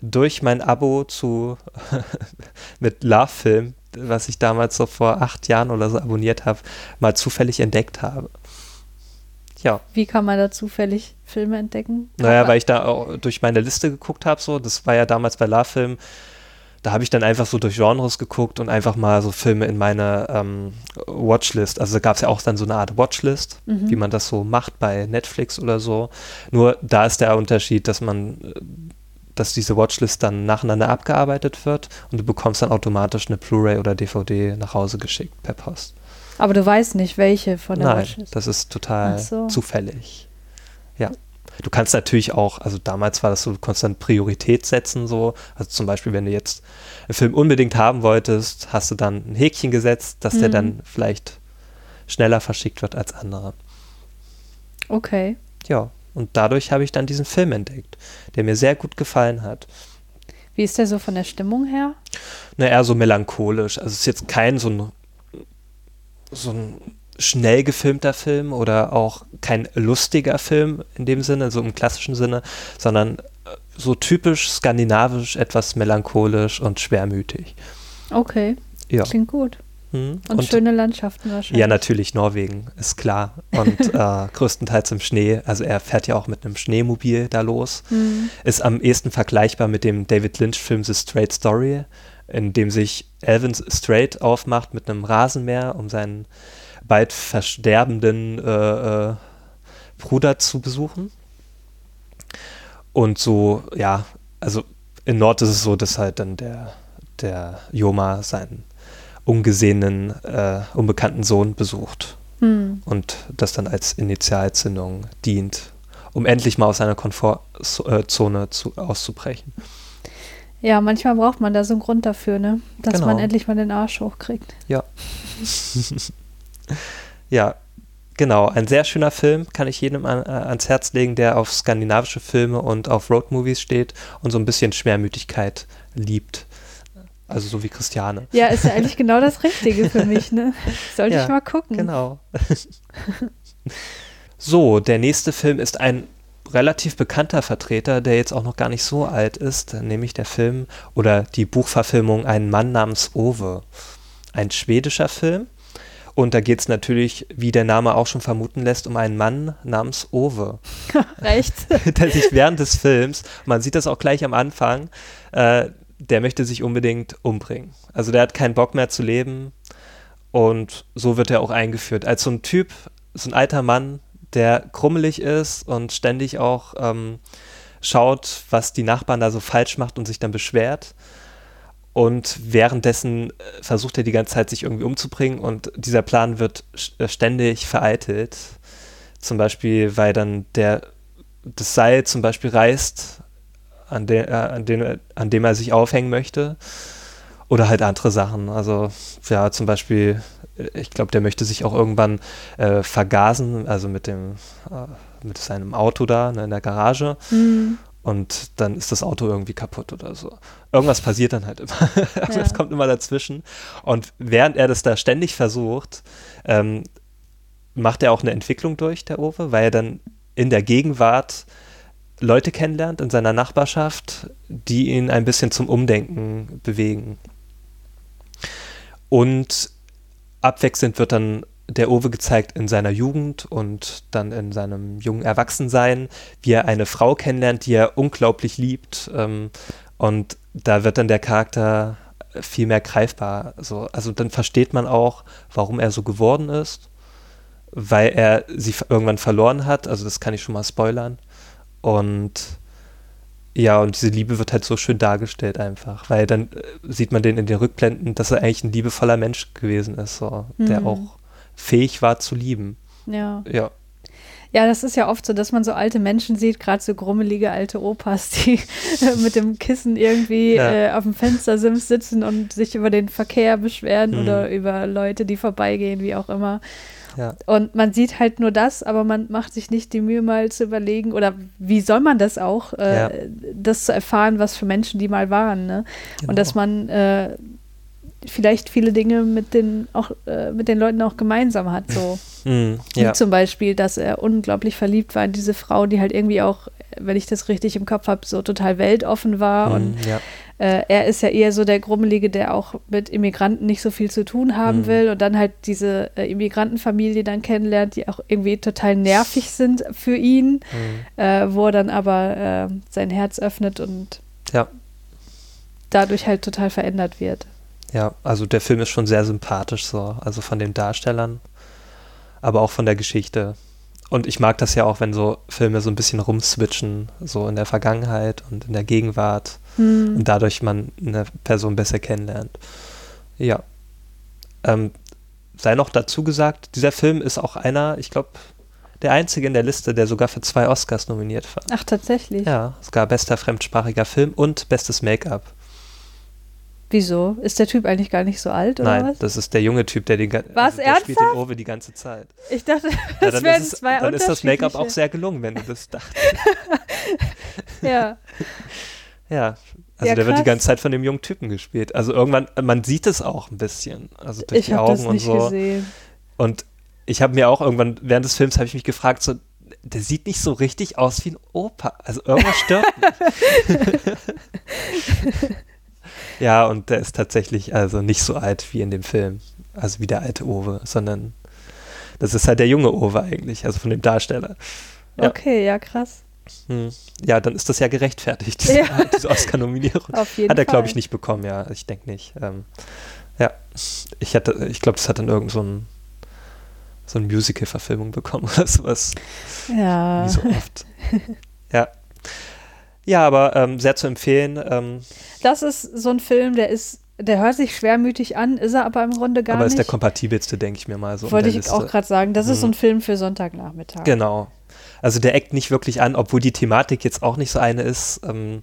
durch mein Abo zu mit Love Film, was ich damals so vor acht Jahren oder so abonniert habe, mal zufällig entdeckt habe. Ja, Wie kann man da zufällig Filme entdecken? naja, weil ich da auch durch meine Liste geguckt habe, so, das war ja damals bei Love Film, da habe ich dann einfach so durch Genres geguckt und einfach mal so Filme in meine ähm, Watchlist, also da gab es ja auch dann so eine Art Watchlist, Mhm. wie man das so macht bei Netflix oder so. Nur da ist der Unterschied, dass man, äh, dass diese Watchlist dann nacheinander abgearbeitet wird und du bekommst dann automatisch eine Blu-ray oder DVD nach Hause geschickt per Post. Aber du weißt nicht, welche von der Nein, Watchlist. das ist total so. zufällig. Du kannst natürlich auch, also damals war das so, dann Priorität setzen, so. Also zum Beispiel, wenn du jetzt einen Film unbedingt haben wolltest, hast du dann ein Häkchen gesetzt, dass der Mhm. dann vielleicht schneller verschickt wird als andere. Okay. Ja, und dadurch habe ich dann diesen Film entdeckt, der mir sehr gut gefallen hat. Wie ist der so von der Stimmung her? Na, eher so melancholisch. Also es ist jetzt kein so ein, so ein schnell gefilmter Film oder auch kein lustiger Film in dem Sinne, so im klassischen Sinne, sondern äh, so typisch skandinavisch, etwas melancholisch und schwermütig. Okay, Ja. klingt gut. Hm. Und, schöne Landschaften wahrscheinlich. Ja, natürlich, Norwegen, ist klar. Und äh, größtenteils im Schnee. Also er fährt ja auch mit einem Schneemobil da los. Hm. Ist am ehesten vergleichbar mit dem David Lynch-Film The Straight Story, in dem sich Elvin Strait aufmacht mit einem Rasenmäher, um seinen bald versterbenden äh, äh, Bruder zu besuchen. Und so, ja, also in Nord ist es so, dass halt dann der, der Joma seinen ungesehenen, äh, unbekannten Sohn besucht Hm. und das dann als Initialzündung dient, um endlich mal aus seiner Komfortzone zu, auszubrechen. Ja, manchmal braucht man da so einen Grund dafür, ne? Dass Genau. man endlich mal den Arsch hochkriegt. Ja. ja, genau. Ein sehr schöner Film, kann ich jedem an, äh, ans Herz legen, der auf skandinavische Filme und auf Roadmovies steht und so ein bisschen Schwermütigkeit liebt. Also so wie Christiane. Ja, ist ja eigentlich genau das Richtige für mich, ne? Sollte Ja, ich mal gucken. Genau. so, der nächste Film ist ein relativ bekannter Vertreter, der jetzt auch noch gar nicht so alt ist, nämlich der Film oder die Buchverfilmung Ein Mann namens Ove. Ein schwedischer Film. Und da geht es natürlich, wie der Name auch schon vermuten lässt, um einen Mann namens Ove, Recht. der sich während des Films, man sieht das auch gleich am Anfang, äh, der möchte sich unbedingt umbringen. Also der hat keinen Bock mehr zu leben und so wird er auch eingeführt. Als so ein Typ, so ein alter Mann, der krummelig ist und ständig auch ähm, schaut, was die Nachbarn da so falsch macht und sich dann beschwert. Und währenddessen äh, versucht er die ganze Zeit, sich irgendwie umzubringen und dieser Plan wird äh, ständig vereitelt. Zum Beispiel, weil dann der, das Seil zum Beispiel reißt, an, de, äh, an, den, an dem er sich aufhängen möchte. Oder halt andere Sachen. Also, ja, zum Beispiel, ich glaube, der möchte sich auch irgendwann äh, vergasen, also mit dem, äh, mit seinem Auto da ne, in der Garage. Mhm und dann ist das Auto irgendwie kaputt oder so. Irgendwas passiert dann halt immer. also ja. es kommt immer dazwischen. Und während er das da ständig versucht, ähm, macht er auch eine Entwicklung durch, der Owe, weil er dann in der Gegenwart Leute kennenlernt in seiner Nachbarschaft, die ihn ein bisschen zum Umdenken bewegen. Und abwechselnd wird dann der Owe gezeigt in seiner Jugend und dann in seinem jungen Erwachsensein, wie er eine Frau kennenlernt, die er unglaublich liebt. Ähm, und da wird dann der Charakter viel mehr greifbar. So, also dann versteht man auch, warum er so geworden ist, weil er sie irgendwann verloren hat. Also das kann ich schon mal spoilern. Und ja, und diese Liebe wird halt so schön dargestellt einfach, weil dann äh, sieht man den in den Rückblenden, dass er eigentlich ein liebevoller Mensch gewesen ist, so, mhm. der auch fähig war zu lieben. Ja. Ja. Ja, das ist ja oft so, dass man so alte Menschen sieht, gerade so grummelige alte Opas, die mit dem Kissen irgendwie ja. äh, auf dem Fenstersims sitzen und sich über den Verkehr beschweren mhm. oder über Leute, die vorbeigehen, wie auch immer. Ja. Und man sieht halt nur das, aber man macht sich nicht die Mühe, mal zu überlegen, oder wie soll man das auch, äh, ja. das zu erfahren, was für Menschen die mal waren. Ne? Genau. Und dass man äh, vielleicht viele Dinge mit den auch äh, mit den Leuten auch gemeinsam hat. So mm, ja. Wie zum Beispiel, dass er unglaublich verliebt war in diese Frau, die halt irgendwie auch, wenn ich das richtig im Kopf habe, so total weltoffen war. Mm, und ja. äh, er ist ja eher so der Grummelige, der auch mit Immigranten nicht so viel zu tun haben mm. will und dann halt diese äh, Immigrantenfamilie dann kennenlernt, die auch irgendwie total nervig sind für ihn, äh, wo er dann aber äh, sein Herz öffnet und ja. dadurch halt total verändert wird. Ja, also der Film ist schon sehr sympathisch so, also von den Darstellern, aber auch von der Geschichte. Und ich mag das ja auch, wenn so Filme so ein bisschen rumswitchen, so in der Vergangenheit und in der Gegenwart hm. und dadurch man eine Person besser kennenlernt. Ja. Ähm, sei noch dazu gesagt, dieser Film ist auch einer, ich glaube, der einzige in der Liste, der sogar für zwei Oscars nominiert war. Ach, tatsächlich? Ja, sogar bester fremdsprachiger Film und bestes Make-up. Wieso? Ist der Typ eigentlich gar nicht so alt oder Nein, was? das ist der junge Typ, der, den, was, der spielt den Owe die ganze Zeit. Ich dachte, das ja, wären zwei Dann ist das Make-up auch sehr gelungen, wenn du das dachtest. ja. Ja, also ja, der wird die ganze Zeit von dem jungen Typen gespielt. Also irgendwann, man sieht es auch ein bisschen, also durch ich die Augen und so. Gesehen. Und ich habe mir auch irgendwann während des Films habe ich mich gefragt, so der sieht nicht so richtig aus wie ein Opa. Also irgendwas stört mich. Ja, und der ist tatsächlich also nicht so alt wie in dem Film. Also wie der alte Owe, sondern das ist halt der junge Owe eigentlich, also von dem Darsteller. Ja. Okay, ja, krass. Hm. Ja, dann ist das ja gerechtfertigt, diese, ja. diese Oscar-Nominierung. Hat er, glaube ich, nicht bekommen, ja. Ich denke nicht. Ähm, ja, ich, ich glaube, das hat dann irgend so ein, so ein Musical-Verfilmung bekommen oder sowas. Ja. Wie so oft. ja. Ja, aber ähm, sehr zu empfehlen. Ähm, das ist so ein Film, der ist, der hört sich schwermütig an, ist er aber im Grunde gar nicht. Aber ist der kompatibelste, denke ich mir mal so. Wollte ich Liste. auch gerade sagen. Das mhm. ist so ein mhm. Film für Sonntagnachmittag. Genau. Also der eckt nicht wirklich an, obwohl die Thematik jetzt auch nicht so eine ist. Ähm,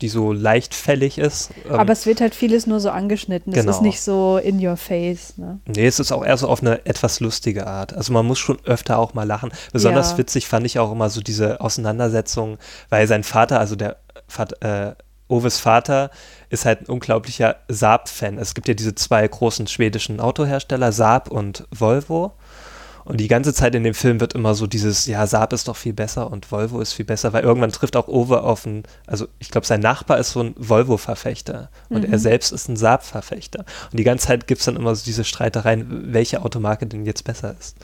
die so leichtfällig ist. Ähm, Aber es wird halt vieles nur so angeschnitten. Genau. Es ist nicht so in your face. Ne? Nee, es ist auch eher so auf eine etwas lustige Art. Also man muss schon öfter auch mal lachen. Besonders ja. witzig fand ich auch immer so diese Auseinandersetzung, weil sein Vater, also der Vater, äh, Oves Vater, ist halt ein unglaublicher Saab-Fan. Es gibt ja diese zwei großen schwedischen Autohersteller, Saab und Volvo. Und die ganze Zeit in dem Film wird immer so dieses, ja, Saab ist doch viel besser und Volvo ist viel besser, weil irgendwann trifft auch Owe auf einen, also ich glaube, sein Nachbar ist so ein Volvo-Verfechter und mhm. er selbst ist ein Saab-Verfechter. Und die ganze Zeit gibt es dann immer so diese Streitereien, welche Automarke denn jetzt besser ist.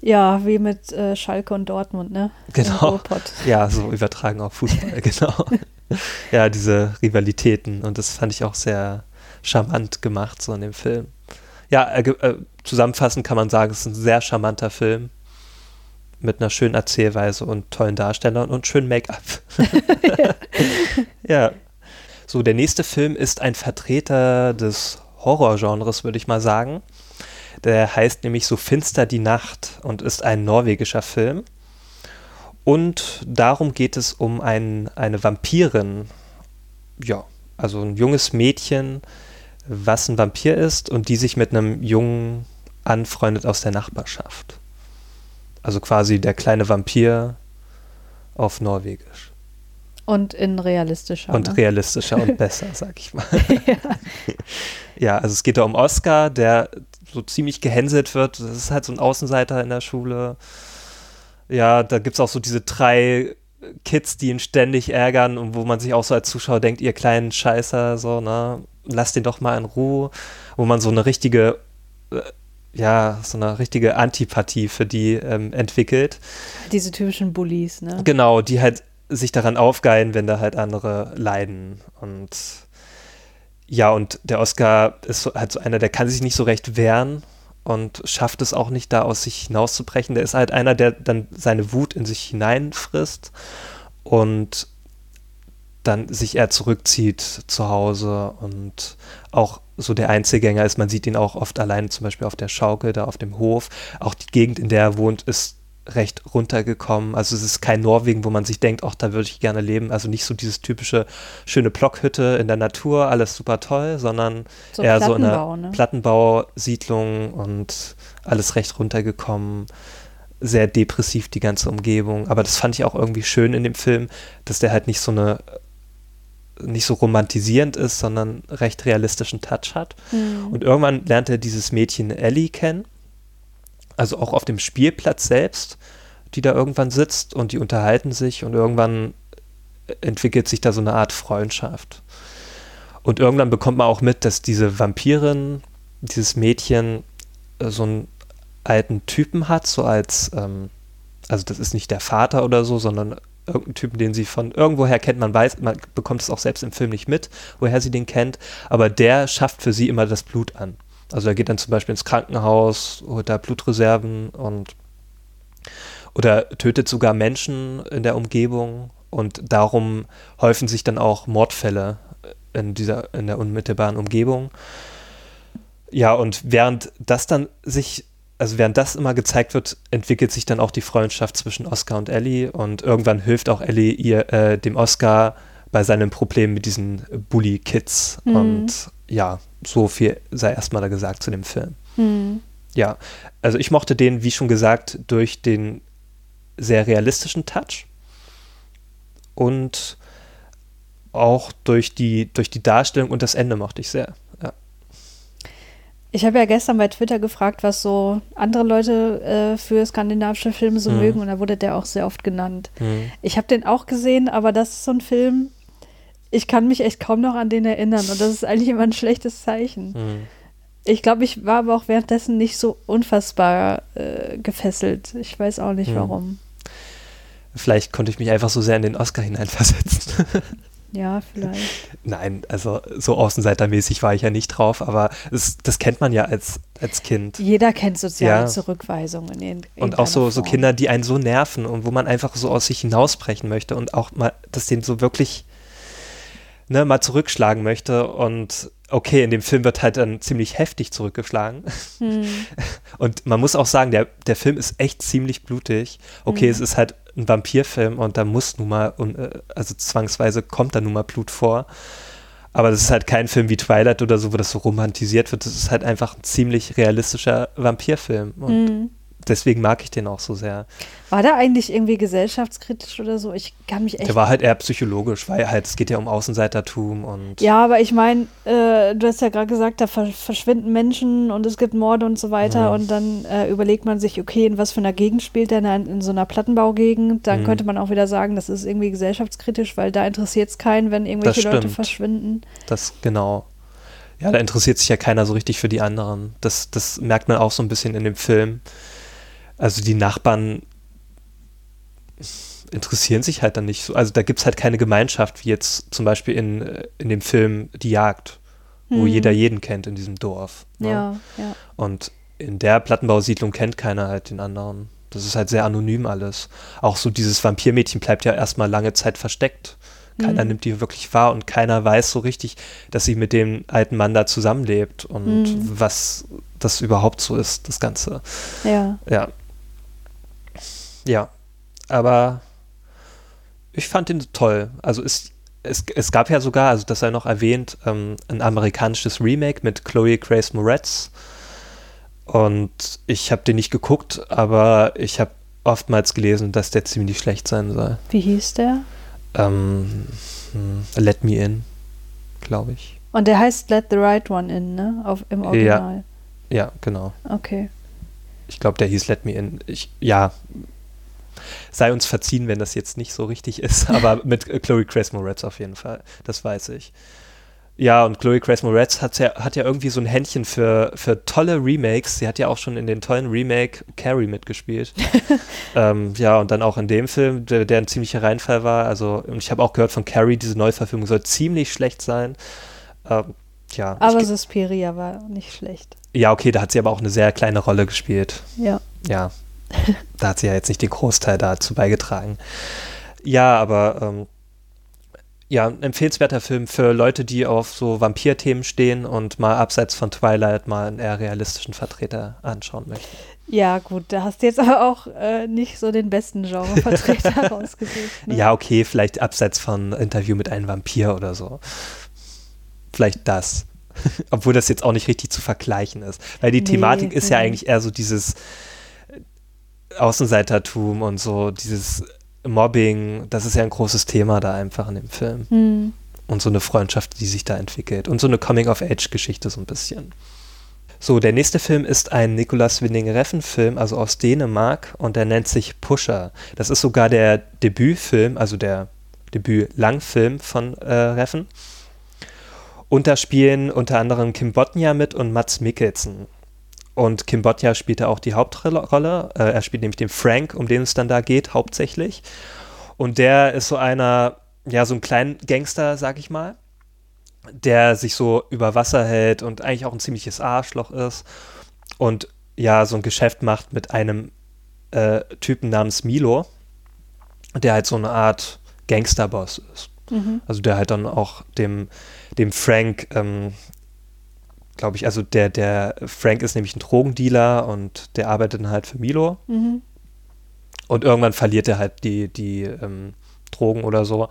Ja, wie mit äh, Schalke und Dortmund, ne? Genau. Ja, so übertragen auf Fußball, genau. ja, diese Rivalitäten und das fand ich auch sehr charmant gemacht, so in dem Film ja, äh, äh, zusammenfassend kann man sagen, es ist ein sehr charmanter Film mit einer schönen Erzählweise und tollen Darstellern und schönen Make-up. ja. So, der nächste Film ist ein Vertreter des Horrorgenres, würde ich mal sagen. Der heißt nämlich So finster die Nacht und ist ein norwegischer Film. Und darum geht es um ein, eine Vampirin. Ja, also ein junges Mädchen, was ein Vampir ist und die sich mit einem Jungen anfreundet aus der Nachbarschaft. Also quasi der kleine Vampir auf Norwegisch. Und in realistischer. Und ne? realistischer und besser, sag ich mal. ja. ja, also es geht da um Oscar, der so ziemlich gehänselt wird. Das ist halt so ein Außenseiter in der Schule. Ja, da gibt es auch so diese drei Kids, die ihn ständig ärgern und wo man sich auch so als Zuschauer denkt, ihr kleinen Scheißer, so, ne, lasst den doch mal in Ruhe. Wo man so eine richtige, äh, ja, so eine richtige Antipathie für die ähm, entwickelt. Diese typischen Bullies, ne? Genau, die halt sich daran aufgeilen, wenn da halt andere leiden. Und ja, und der Oscar ist halt so einer, der kann sich nicht so recht wehren und schafft es auch nicht, da aus sich hinauszubrechen. Der ist halt einer, der dann seine Wut in sich hineinfrisst und dann sich eher zurückzieht zu Hause und auch so der Einzelgänger ist. Man sieht ihn auch oft allein, zum Beispiel auf der Schaukel, da auf dem Hof. Auch die Gegend, in der er wohnt, ist recht runtergekommen. Also es ist kein Norwegen, wo man sich denkt, ach, da würde ich gerne leben. Also nicht so dieses typische schöne Blockhütte in der Natur, alles super toll, sondern so eher so eine ne? Plattenbausiedlung und alles recht runtergekommen. Sehr depressiv die ganze Umgebung. Aber das fand ich auch irgendwie schön in dem Film, dass der halt nicht so eine nicht so romantisierend ist, sondern recht realistischen Touch hat. Mhm. Und irgendwann lernt er dieses Mädchen Ellie kennen also auch auf dem Spielplatz selbst, die da irgendwann sitzt und die unterhalten sich und irgendwann entwickelt sich da so eine Art Freundschaft. Und irgendwann bekommt man auch mit, dass diese Vampirin, dieses Mädchen, äh, so einen alten Typen hat, so als, ähm, also das ist nicht der Vater oder so, sondern irgendeinen Typen, den sie von irgendwoher kennt. Man weiß, man bekommt es auch selbst im Film nicht mit, woher sie den kennt, aber der schafft für sie immer das Blut an. Also er geht dann zum Beispiel ins Krankenhaus, holt da Blutreserven und oder tötet sogar Menschen in der Umgebung und darum häufen sich dann auch Mordfälle in dieser in der unmittelbaren Umgebung. Ja, und während das dann sich also während das immer gezeigt wird, entwickelt sich dann auch die Freundschaft zwischen Oscar und Ellie und irgendwann hilft auch Ellie ihr äh, dem Oscar bei seinem Problem mit diesen Bully Kids mhm. und ja, so viel sei erstmal da gesagt zu dem Film. Mhm. Ja, also ich mochte den, wie schon gesagt, durch den sehr realistischen Touch und auch durch die, durch die Darstellung und das Ende mochte ich sehr. Ich habe ja gestern bei Twitter gefragt, was so andere Leute äh, für skandinavische Filme so mhm. mögen und da wurde der auch sehr oft genannt. Mhm. Ich habe den auch gesehen, aber das ist so ein Film, ich kann mich echt kaum noch an den erinnern und das ist eigentlich immer ein schlechtes Zeichen. Mhm. Ich glaube, ich war aber auch währenddessen nicht so unfassbar äh, gefesselt. Ich weiß auch nicht mhm. warum. Vielleicht konnte ich mich einfach so sehr in den Oscar hineinversetzen. Ja, vielleicht. Nein, also so außenseitermäßig war ich ja nicht drauf, aber es, das kennt man ja als, als Kind. Jeder kennt soziale ja. Zurückweisungen. In, in und auch so, so Kinder, die einen so nerven und wo man einfach so aus sich hinausbrechen möchte und auch mal, dass denen so wirklich ne, mal zurückschlagen möchte. Und okay, in dem Film wird halt dann ziemlich heftig zurückgeschlagen. Hm. Und man muss auch sagen, der, der Film ist echt ziemlich blutig. Okay, hm. es ist halt ein Vampirfilm und da muss nun mal, äh, also zwangsweise kommt da nun mal Blut vor. Aber das ist halt kein Film wie Twilight oder so, wo das so romantisiert wird. Das ist halt einfach ein ziemlich realistischer Vampirfilm. Und mhm deswegen mag ich den auch so sehr. War der eigentlich irgendwie gesellschaftskritisch oder so? Ich kann mich echt. Der war halt eher psychologisch, weil halt, es geht ja um Außenseitertum und. Ja, aber ich meine, äh, du hast ja gerade gesagt, da verschwinden Menschen und es gibt Morde und so weiter mhm. und dann äh, überlegt man sich, okay, in was für einer Gegend spielt der in, in so einer Plattenbaugegend? Dann mhm. könnte man auch wieder sagen, das ist irgendwie gesellschaftskritisch, weil da interessiert es keinen, wenn irgendwelche Leute verschwinden. Das genau. Ja, da interessiert sich ja keiner so richtig für die anderen. Das, das merkt man auch so ein bisschen in dem Film also die Nachbarn interessieren sich halt dann nicht so. Also da gibt es halt keine Gemeinschaft, wie jetzt zum Beispiel in, in dem Film Die Jagd, wo hm. jeder jeden kennt in diesem Dorf. Ne? Ja, ja. Und in der Plattenbausiedlung kennt keiner halt den anderen. Das ist halt sehr anonym alles. Auch so dieses Vampirmädchen bleibt ja erstmal lange Zeit versteckt Keiner Mhm. nimmt die wirklich wahr und keiner weiß so richtig, dass sie mit dem alten Mann da zusammenlebt und Mhm. was das überhaupt so ist, das Ganze. Ja. Ja. Ja. Aber ich fand ihn toll. Also es, es, es gab ja sogar, also das sei noch erwähnt, ähm, ein amerikanisches Remake mit Chloe Grace Moretz. Und ich habe den nicht geguckt, aber ich habe oftmals gelesen, dass der ziemlich schlecht sein soll. Wie hieß der? Ähm, hm, Let Me In, glaube ich. Und der heißt Let the Right One In, ne? Auf, Im Original. Ja, genau. Okay. Ich glaube, der hieß Let Me In. Ich, ja, sei uns verziehen, wenn das jetzt nicht so richtig ist, aber mit Chloe Grace Moretz auf jeden Fall. Das weiß ich. Ja, und Chloe Grace Moretz hat ja, hat ja irgendwie so ein Händchen für, für tolle Remakes. Sie hat ja auch schon in den tollen Remake Carrie mitgespielt. ähm, ja, und dann auch in dem Film, der, der ein ziemlicher Reinfall war. Also, und ich habe auch gehört von Carrie, diese Neuverfilmung soll ziemlich schlecht sein. Ähm, ja, Aber Suspiria war nicht schlecht. ja, okay, da hat sie aber auch eine sehr kleine Rolle gespielt. Ja. Ja, da hat sie ja jetzt nicht den Großteil dazu beigetragen. Ja, aber ähm, ja, ein empfehlenswerter Film für Leute, die auf so Vampir-Themen stehen und mal abseits von Twilight mal einen eher realistischen Vertreter anschauen möchten. Ja, gut, da hast du jetzt aber auch äh, nicht so den besten Genrevertreter rausgesucht. Ne? Ja, okay, vielleicht abseits von Interview mit einem Vampir oder so. Vielleicht das. Obwohl das jetzt auch nicht richtig zu vergleichen ist. Weil die Nee, Thematik ist ja nee. eigentlich eher so dieses Außenseitertum und so dieses Mobbing. Das ist ja ein großes Thema da einfach in dem Film. Hm. Und so eine Freundschaft, die sich da entwickelt. Und so eine Coming-of-Age-Geschichte so ein bisschen. So, der nächste Film ist ein Nicolas Winding Refn-Film, also aus Dänemark, und der nennt sich Pusher. Das ist sogar der Debütfilm, also der Debüt-Langfilm von äh, Refn. Und da spielen unter anderem Kim Botnia mit und Mats Mikkelsen. Und Kim Botnia spielt da auch die Hauptrolle. Äh, er spielt nämlich den Frank, um den es dann da geht, hauptsächlich. Und der ist so einer, ja, so ein kleiner Gangster, sag ich mal, der sich so über Wasser hält und eigentlich auch ein ziemliches Arschloch ist. Und ja, so ein Geschäft macht mit einem äh, Typen namens Milo, der halt so eine Art Gangsterboss ist. Mhm. Also der halt dann auch dem, dem Frank, ähm, glaube ich, also der, der Frank ist nämlich ein Drogendealer und der arbeitet dann halt für Milo. Mhm. Und irgendwann verliert er halt die, die ähm, Drogen oder so.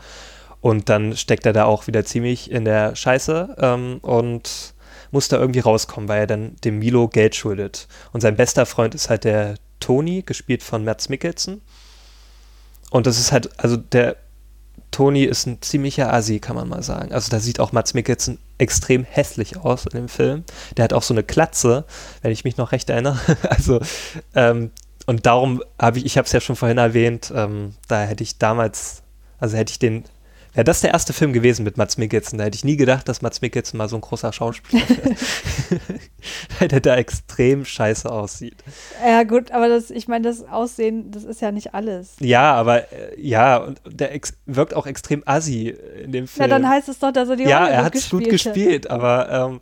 Und dann steckt er da auch wieder ziemlich in der Scheiße ähm, und muss da irgendwie rauskommen, weil er dann dem Milo Geld schuldet. Und sein bester Freund ist halt der Tony, gespielt von Mads Mikkelsen. Und das ist halt, also der Tony ist ein ziemlicher Assi, kann man mal sagen. Also da sieht auch Mads Mikkelsen extrem hässlich aus in dem Film. Der hat auch so eine Klatze, wenn ich mich noch recht erinnere. Also ähm, und darum habe ich, ich habe es ja schon vorhin erwähnt, ähm, da hätte ich damals, also hätte ich den, wäre das der erste Film gewesen mit Mats Mikkelsen, da hätte ich nie gedacht, dass Mats Mikkelsen mal so ein großer Schauspieler wird. Weil der da extrem scheiße aussieht. Ja, gut, aber das, ich meine, das Aussehen, das ist ja nicht alles. Ja, aber äh, ja, und der wirkt auch extrem assi in dem Film. Na, dann heißt es doch, dass er die ja, Rolle er gut hat es gut gespielt, aber ähm,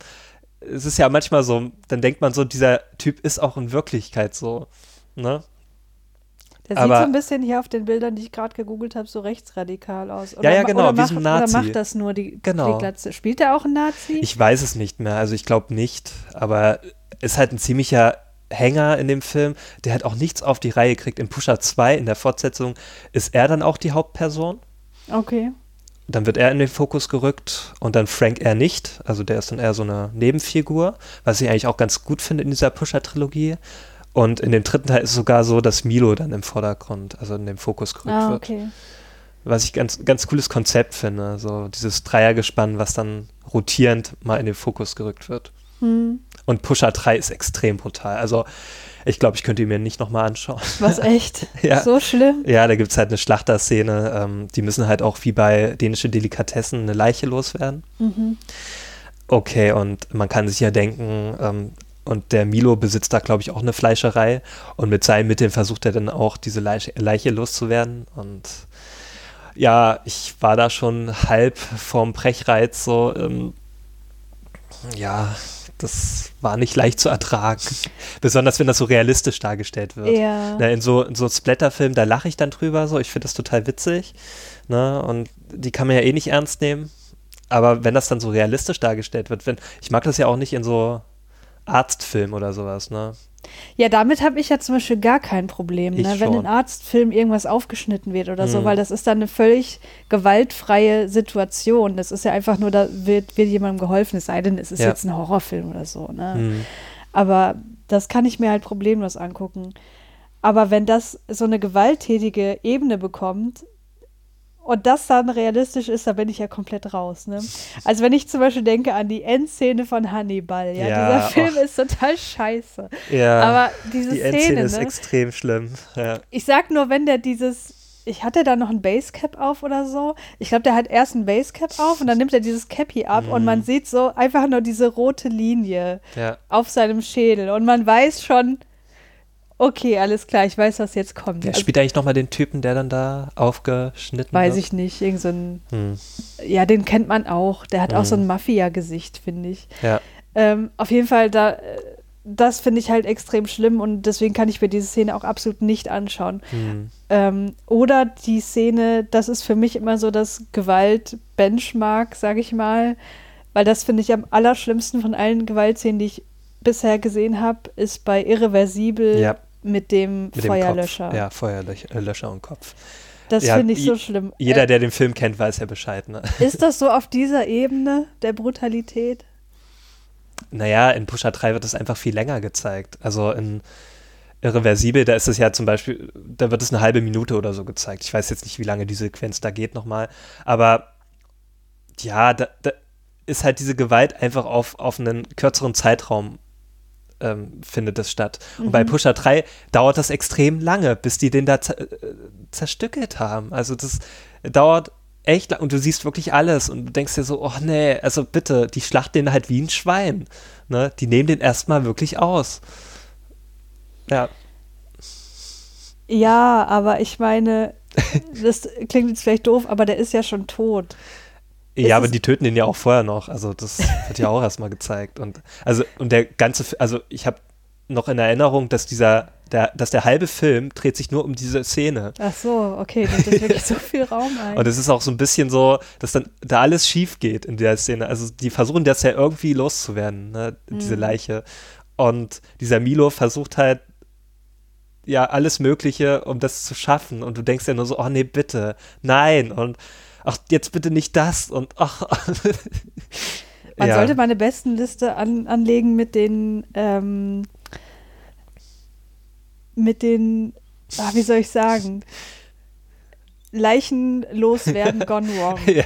es ist ja manchmal so, dann denkt man so, dieser Typ ist auch in Wirklichkeit so. Ne? Der aber- sieht so ein bisschen hier auf den Bildern, die ich gerade gegoogelt habe, so rechtsradikal aus. Ja, ja, ma- genau, oder wie macht, so ein Nazi. Oder macht das nur die, Genau. die Glatze? Spielt er auch ein Nazi? Ich weiß es nicht mehr, also ich glaube nicht, aber ist halt ein ziemlicher Hänger in dem Film, der hat auch nichts auf die Reihe kriegt. In Pusher 2, in der Fortsetzung, ist er dann auch die Hauptperson. okay. Dann wird er in den Fokus gerückt und dann Frank eher nicht. Also der ist dann eher so eine Nebenfigur, was ich eigentlich auch ganz gut finde in dieser Pusher-Trilogie. Und in dem dritten Teil ist es sogar so, dass Milo dann im Vordergrund, also in den Fokus gerückt Ah, wird. okay. Was ich ganz, ganz cooles Konzept finde. So dieses Dreiergespann, was dann rotierend mal in den Fokus gerückt wird. Hm. Und Pusher 3 ist extrem brutal. Also ich glaube, ich könnte ihn mir nicht nochmal anschauen. Was echt? Ja. So schlimm? Ja, da gibt es halt eine Schlachterszene. Ähm, die müssen halt auch wie bei dänische Delikatessen eine Leiche loswerden. Mhm. Okay, und man kann sich ja denken, ähm, und der Milo besitzt da, glaube ich, auch eine Fleischerei. Und mit seinen Mitteln versucht er dann auch, diese Leiche, Leiche loszuwerden. Und ja, ich war da schon halb vorm Brechreiz, so, ähm, ja, das war nicht leicht zu ertragen. Besonders wenn das so realistisch dargestellt wird. Ja. Ne, in so, in so Splatter-Filmen, da lache ich dann drüber so. Ich finde das total witzig. Ne? Und die kann man ja eh nicht ernst nehmen. Aber wenn das dann so realistisch dargestellt wird, wenn, ich mag das ja auch nicht in so Arztfilmen oder sowas, ne? Ja, damit habe ich ja zum Beispiel gar kein Problem, ne? wenn in Arztfilmen irgendwas aufgeschnitten wird oder so, Mhm. weil das ist dann eine völlig gewaltfreie Situation. Das ist ja einfach nur, da wird, wird jemandem geholfen, es sei denn, es ist Ja. jetzt ein Horrorfilm oder so. Ne? Hm. Aber das kann ich mir halt problemlos angucken. Aber wenn das so eine gewalttätige Ebene bekommt und das dann realistisch ist, da bin ich ja komplett raus. Ne? Also wenn ich zum Beispiel denke an die Endszene von Hannibal, ja, Ja, dieser Film och. ist total scheiße. Ja, Aber diese die Endszene Szene, ist ne? extrem schlimm. Ja. ich sag nur, wenn der dieses, ich hatte da noch ein Basecap auf oder so. Ich glaube, der hat erst ein Basecap auf und dann nimmt er dieses Cappy ab und Mhm. man sieht so einfach nur diese rote Linie ja. auf seinem Schädel und man weiß schon, okay, alles klar, ich weiß, was jetzt kommt. Wer Also, spielt eigentlich nochmal den Typen, der dann da aufgeschnitten weiß wird? ich nicht, irgend so ein, Hm. ja, den kennt man auch. Der hat auch Mhm. so ein Mafia-Gesicht, finde ich. Ja. Ähm, auf jeden Fall, da, das finde ich halt extrem schlimm und deswegen kann ich mir diese Szene auch absolut nicht anschauen. Hm. Ähm, oder die Szene, das ist für mich immer so das Gewalt-Benchmark, sage ich mal, weil das finde ich am allerschlimmsten von allen Gewaltszenen, die ich bisher gesehen habe, ist bei Irreversibel Ja, mit dem mit Feuerlöscher. dem Kopf. Ja, Feuerlöcher äh, und Kopf. Das Ja, finde ich so schlimm. Jeder, äh, der den Film kennt, weiß ja Bescheid. Ne? ist das so auf dieser Ebene der Brutalität? Naja, in Pusher 3 wird es einfach viel länger gezeigt. Also in Irreversibel, da ist es ja zum Beispiel, da wird es eine halbe Minute oder so gezeigt. Ich weiß jetzt nicht, wie lange die Sequenz da geht nochmal. Aber ja, da, da ist halt diese Gewalt einfach auf, auf einen kürzeren Zeitraum ähm, findet das statt. Und bei Mhm. Pusher 3 dauert das extrem lange, bis die den da äh, zerstückelt haben. Also das dauert echt lang und du siehst wirklich alles und du denkst dir so, oh nee, also bitte, die schlachten den halt wie ein Schwein. Ne? Die nehmen den erstmal wirklich aus. Ja, Ja, aber ich meine, das klingt jetzt vielleicht doof, aber der ist ja schon tot. Ja, aber die töten den ja auch vorher noch. Also das wird ja auch erstmal gezeigt. Und also und der ganze, also ich habe noch in Erinnerung, dass dieser, der, dass der halbe Film dreht sich nur um diese Szene. Ach so, okay, nimmt das wirklich so viel Raum ein. Und es ist auch so ein bisschen so, dass dann da alles schief geht in der Szene. Also die versuchen das ja irgendwie loszuwerden, ne? diese Mhm. Leiche. Und dieser Milo versucht halt ja alles Mögliche, um das zu schaffen. Und du denkst ja nur so, oh nee, bitte, nein. Und ach, jetzt bitte nicht das. Und ach. Man ja. sollte mal eine Bestenliste an, anlegen mit den, ähm, mit den, ah, wie soll ich sagen, Leichen loswerden gone wrong. ja,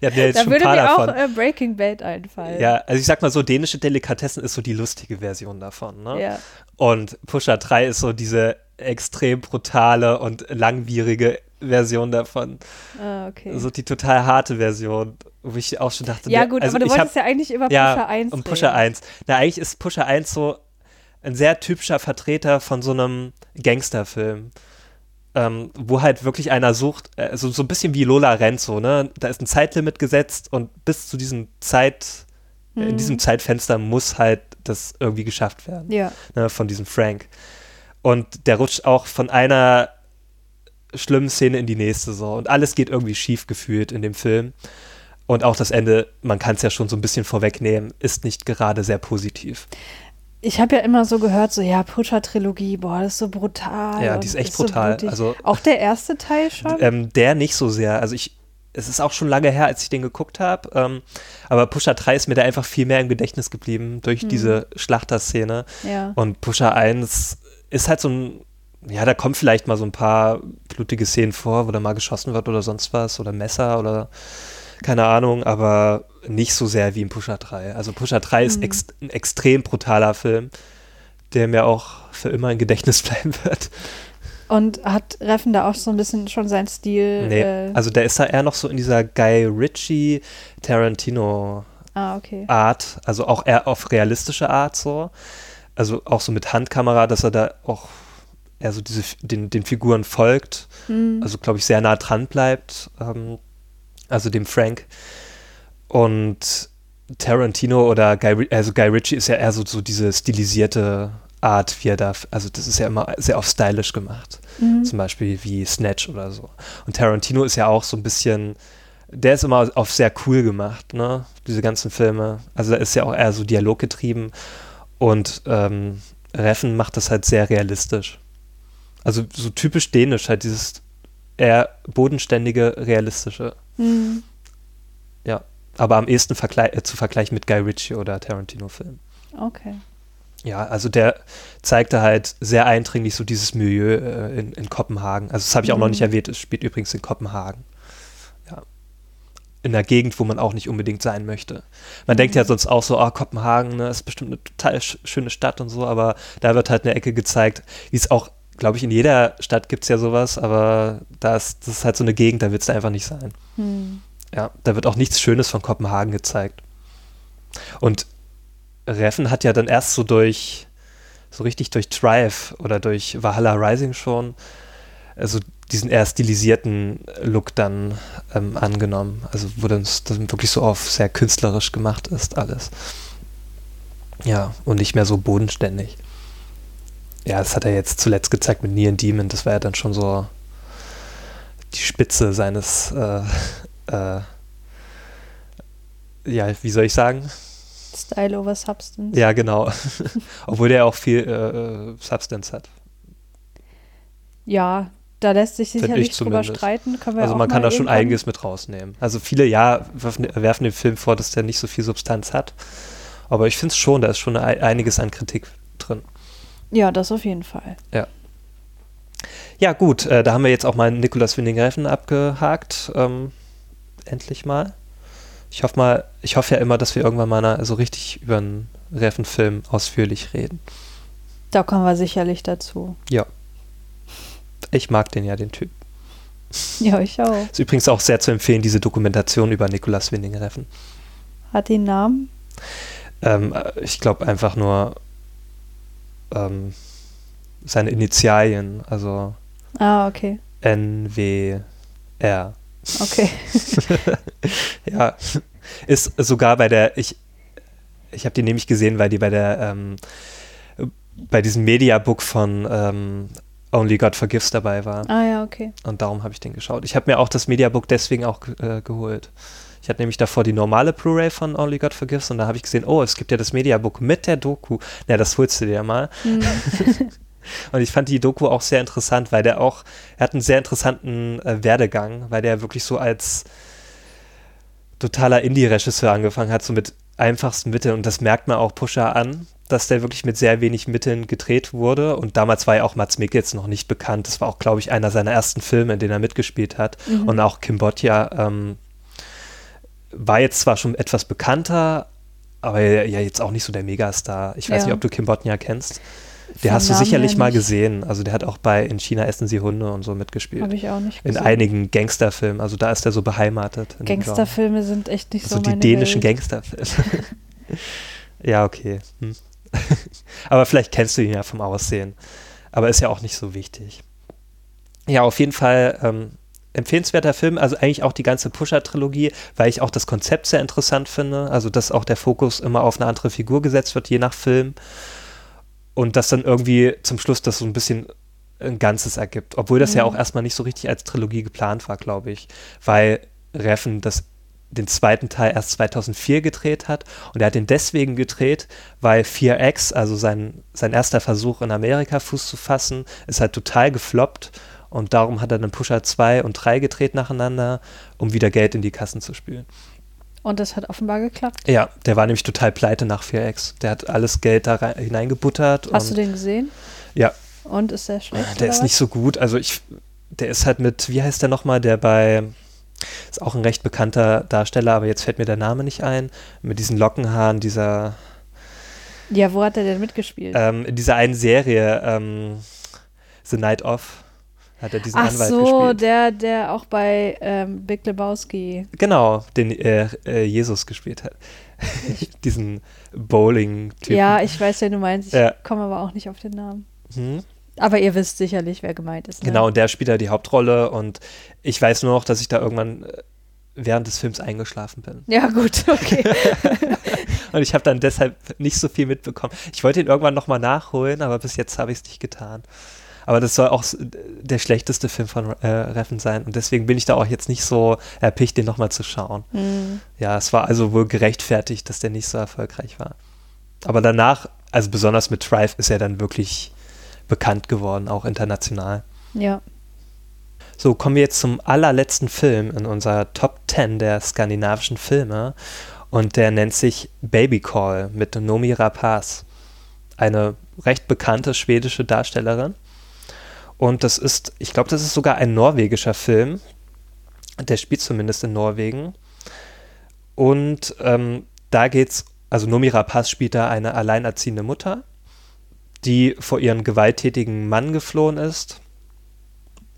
ja, da würde mir davon. auch äh, Breaking Bad einfallen. ja, also ich sag mal so, dänische Delikatessen ist so die lustige Version davon. Ne? Ja. Und Pusher 3 ist so diese extrem brutale und langwierige Version davon. Ah, okay. So die total harte Version, wo ich auch schon dachte, ja, gut, also aber du wolltest hab, ja eigentlich über ja, Pusher 1 um reden. Pusher 1. Na, eigentlich ist Pusher 1 so ein sehr typischer Vertreter von so einem Gangsterfilm. Ähm, wo halt wirklich einer sucht, äh, so, ein bisschen wie Lola Renzo, ne? Da ist ein Zeitlimit gesetzt und bis zu diesem Zeit, in Mhm. diesem Zeitfenster muss halt das irgendwie geschafft werden Ja. ne, von diesem Frank. Und der rutscht auch von einer schlimmen Szene in die nächste so. Und alles geht irgendwie schief gefühlt in dem Film. Und auch das Ende, man kann es ja schon so ein bisschen vorwegnehmen, ist nicht gerade sehr positiv. Ich habe ja immer so gehört, so, ja, Pusher-Trilogie, boah, das ist so brutal. Ja, die ist echt so brutal. blutig. Also- auch der erste Teil schon? Ähm, der nicht so sehr. Also ich, es ist auch schon lange her, als ich den geguckt habe. Ähm, aber Pusher 3 ist mir da einfach viel mehr im Gedächtnis geblieben durch Hm. diese Schlachterszene. ja. Und Pusher 1 ist halt so ein, ja, da kommen vielleicht mal so ein paar blutige Szenen vor, wo da mal geschossen wird oder sonst was oder Messer oder keine Ahnung, aber nicht so sehr wie in Pusher 3. Also Pusher 3 ist Mhm. ex ein extrem brutaler Film, der mir auch für immer im Gedächtnis bleiben wird. Und hat Reffen da auch so ein bisschen schon seinen Stil? Nee, Äh, also der ist da eher noch so in dieser Guy Ritchie Tarantino ah, okay. Art, also auch eher auf realistische Art so. Also auch so mit Handkamera, dass er da auch eher so diese, den, den Figuren folgt. Hm. Also glaube ich sehr nah dran bleibt. Ähm, also dem Frank. Und Tarantino oder Guy, also Guy Ritchie ist ja eher so, so diese stilisierte Art, wie er da, also das ist ja immer sehr auf stylisch gemacht. Mhm. Zum Beispiel wie Snatch oder so. Und Tarantino ist ja auch so ein bisschen, der ist immer auf sehr cool gemacht, ne? Diese ganzen Filme. Also da ist ja auch eher so dialoggetrieben und ähm, Reffen macht das halt sehr realistisch. Also so typisch dänisch, halt dieses eher bodenständige, realistische. Mhm. Ja, aber am ehesten vergle äh, zu vergleichen mit Guy Ritchie oder Tarantino-Filmen. Okay. Ja, also der zeigte halt sehr eindringlich so dieses Milieu äh, in, in, Kopenhagen. Also das habe ich auch mhm. noch nicht erwähnt, es spielt übrigens in Kopenhagen. Ja. In einer Gegend, wo man auch nicht unbedingt sein möchte. Man mhm. denkt ja sonst auch so, oh, Kopenhagen ne, ist bestimmt eine total sch schöne Stadt und so, aber da wird halt eine Ecke gezeigt, wie es auch, glaube ich, in jeder Stadt gibt es ja sowas, aber da ist, das ist halt so eine Gegend, da wird es einfach nicht sein. Mhm. Ja, da wird auch nichts Schönes von Kopenhagen gezeigt. Und Reffen hat ja dann erst so durch, so richtig durch Drive oder durch Valhalla Rising schon, also diesen eher stilisierten Look dann ähm, angenommen. Also wo dann, das wirklich so auf sehr künstlerisch gemacht ist alles. Ja, und nicht mehr so bodenständig. Ja, das hat er jetzt zuletzt gezeigt mit Neon Demon. Das war ja dann schon so die Spitze seines, äh, äh, ja, wie soll ich sagen? Style over Substance. Ja, genau. Obwohl der auch viel äh, äh, Substance hat. Ja, da lässt sich sicherlich drüber streiten. also man kann da schon einiges mit rausnehmen. Also viele, ja, werfen, werfen dem Film vor, dass der nicht so viel Substanz hat. Aber ich finde es schon, da ist schon einiges an Kritik drin. Ja, das auf jeden Fall. Ja. Ja, gut, äh, da haben wir jetzt auch mal Nikolaus Winding-Refn abgehakt. Ähm, endlich mal. Ich hoffe mal, ich hoffe ja immer, dass wir irgendwann mal so richtig über einen Reffen-Film ausführlich reden. Da kommen wir sicherlich dazu. Ja. Ich mag den ja, den Typ. Ja, ich auch. Ist übrigens auch sehr zu empfehlen, diese Dokumentation über Nikolaus Winding Reffen. Hat einen Namen? Ähm, ich glaube einfach nur ähm, seine Initialien, also Ah, okay. NWR. Okay. ja, ist sogar bei der, ich, ich habe die nämlich gesehen, weil die bei der, ähm, bei diesem Mediabook von ähm, Only God Forgives dabei war. Ah ja, okay. Und darum habe ich den geschaut. Ich habe mir auch das Mediabook deswegen auch äh, geholt. Ich hatte nämlich davor die normale Blu-ray von Only God Forgives und da habe ich gesehen, oh, es gibt ja das Mediabook mit der Doku. Na, das holst du dir mal. Mhm. Und ich fand die Doku auch sehr interessant, weil der auch, er hat einen sehr interessanten äh, Werdegang, weil der wirklich so als totaler Indie-Regisseur angefangen hat, so mit einfachsten Mitteln. Und das merkt man auch Pusher an, dass der wirklich mit sehr wenig Mitteln gedreht wurde. Und damals war ja auch Mats Mikkelsen noch nicht bekannt. Das war auch, glaube ich, einer seiner ersten Filme, in denen er mitgespielt hat. Mhm. Und auch Kim Botja ähm, war jetzt zwar schon etwas bekannter, aber ja jetzt auch nicht so der Megastar. Ich weiß ja. nicht, ob du Kim Botja kennst. Der hast du sicherlich mal gesehen. Also der hat auch bei In China essen sie Hunde und so mitgespielt. Habe ich auch nicht gesehen. In einigen Gangsterfilmen. Also da ist er so beheimatet. Gangsterfilme sind echt nicht also so die dänischen Welt. Gangsterfilme. ja, okay. Hm. Aber vielleicht kennst du ihn ja vom Aussehen. Aber ist ja auch nicht so wichtig. Ja, auf jeden Fall ähm, empfehlenswerter Film. Also eigentlich auch die ganze Pusher-Trilogie, weil ich auch das Konzept sehr interessant finde. Also dass auch der Fokus immer auf eine andere Figur gesetzt wird, je nach Film und dass dann irgendwie zum Schluss das so ein bisschen ein Ganzes ergibt. Obwohl das mhm. ja auch erstmal nicht so richtig als Trilogie geplant war, glaube ich. Weil Reffen das den zweiten Teil erst 2004 gedreht hat und er hat den deswegen gedreht, weil 4X, also sein, sein erster Versuch in Amerika Fuß zu fassen, ist halt total gefloppt und darum hat er dann Pusher 2 und 3 gedreht nacheinander, um wieder Geld in die Kassen zu spülen. Und das hat offenbar geklappt. Ja, der war nämlich total pleite nach 4X. Der hat alles Geld da rein, hineingebuttert. Hast du den gesehen? Ja. Und ist der schlecht? Der ist was? nicht so gut. Also ich, der ist halt mit, wie heißt der nochmal, der bei, ist auch ein recht bekannter Darsteller, aber jetzt fällt mir der Name nicht ein, mit diesen Lockenhaaren, dieser. Ja, wo hat er denn mitgespielt? Ähm, in dieser einen Serie, ähm, The Night Off hat er diesen Ach Anwalt so, gespielt. der, der auch bei ähm, Big Lebowski. Genau, den äh, äh, Jesus gespielt hat. diesen Bowling-Typen. Ja, ich weiß, wen du meinst. Ich ja. komme aber auch nicht auf den Namen. Hm. Aber ihr wisst sicherlich, wer gemeint ist. Ne? Genau, und der spielt da die Hauptrolle und ich weiß nur noch, dass ich da irgendwann äh, während des Films eingeschlafen bin. Ja, gut, okay. und ich habe dann deshalb nicht so viel mitbekommen. Ich wollte ihn irgendwann nochmal nachholen, aber bis jetzt habe ich es nicht getan. Aber das soll auch der schlechteste Film von äh, Reffen sein. Und deswegen bin ich da auch jetzt nicht so erpicht, den nochmal zu schauen. Mhm. Ja, es war also wohl gerechtfertigt, dass der nicht so erfolgreich war. Aber danach, also besonders mit Drive, ist er dann wirklich bekannt geworden, auch international. Ja. So, kommen wir jetzt zum allerletzten Film in unserer Top 10 der skandinavischen Filme. Und der nennt sich Baby Call mit Nomi Rapaz. Eine recht bekannte schwedische Darstellerin. Und das ist, ich glaube, das ist sogar ein norwegischer Film. Der spielt zumindest in Norwegen. Und ähm, da geht's, also Nomi Rapaz spielt da eine alleinerziehende Mutter, die vor ihren gewalttätigen Mann geflohen ist.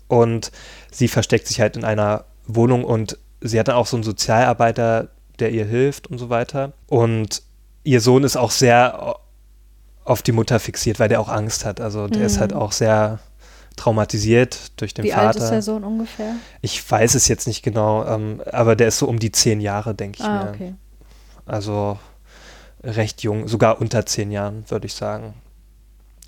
Und sie versteckt sich halt in einer Wohnung und sie hat dann auch so einen Sozialarbeiter, der ihr hilft und so weiter. Und ihr Sohn ist auch sehr auf die Mutter fixiert, weil der auch Angst hat. Also der mhm. ist halt auch sehr traumatisiert durch den Wie Vater. Wie alt ist der Sohn ungefähr? Ich weiß es jetzt nicht genau, ähm, aber der ist so um die zehn Jahre, denke ich ah, mir. Okay. Also recht jung, sogar unter zehn Jahren, würde ich sagen.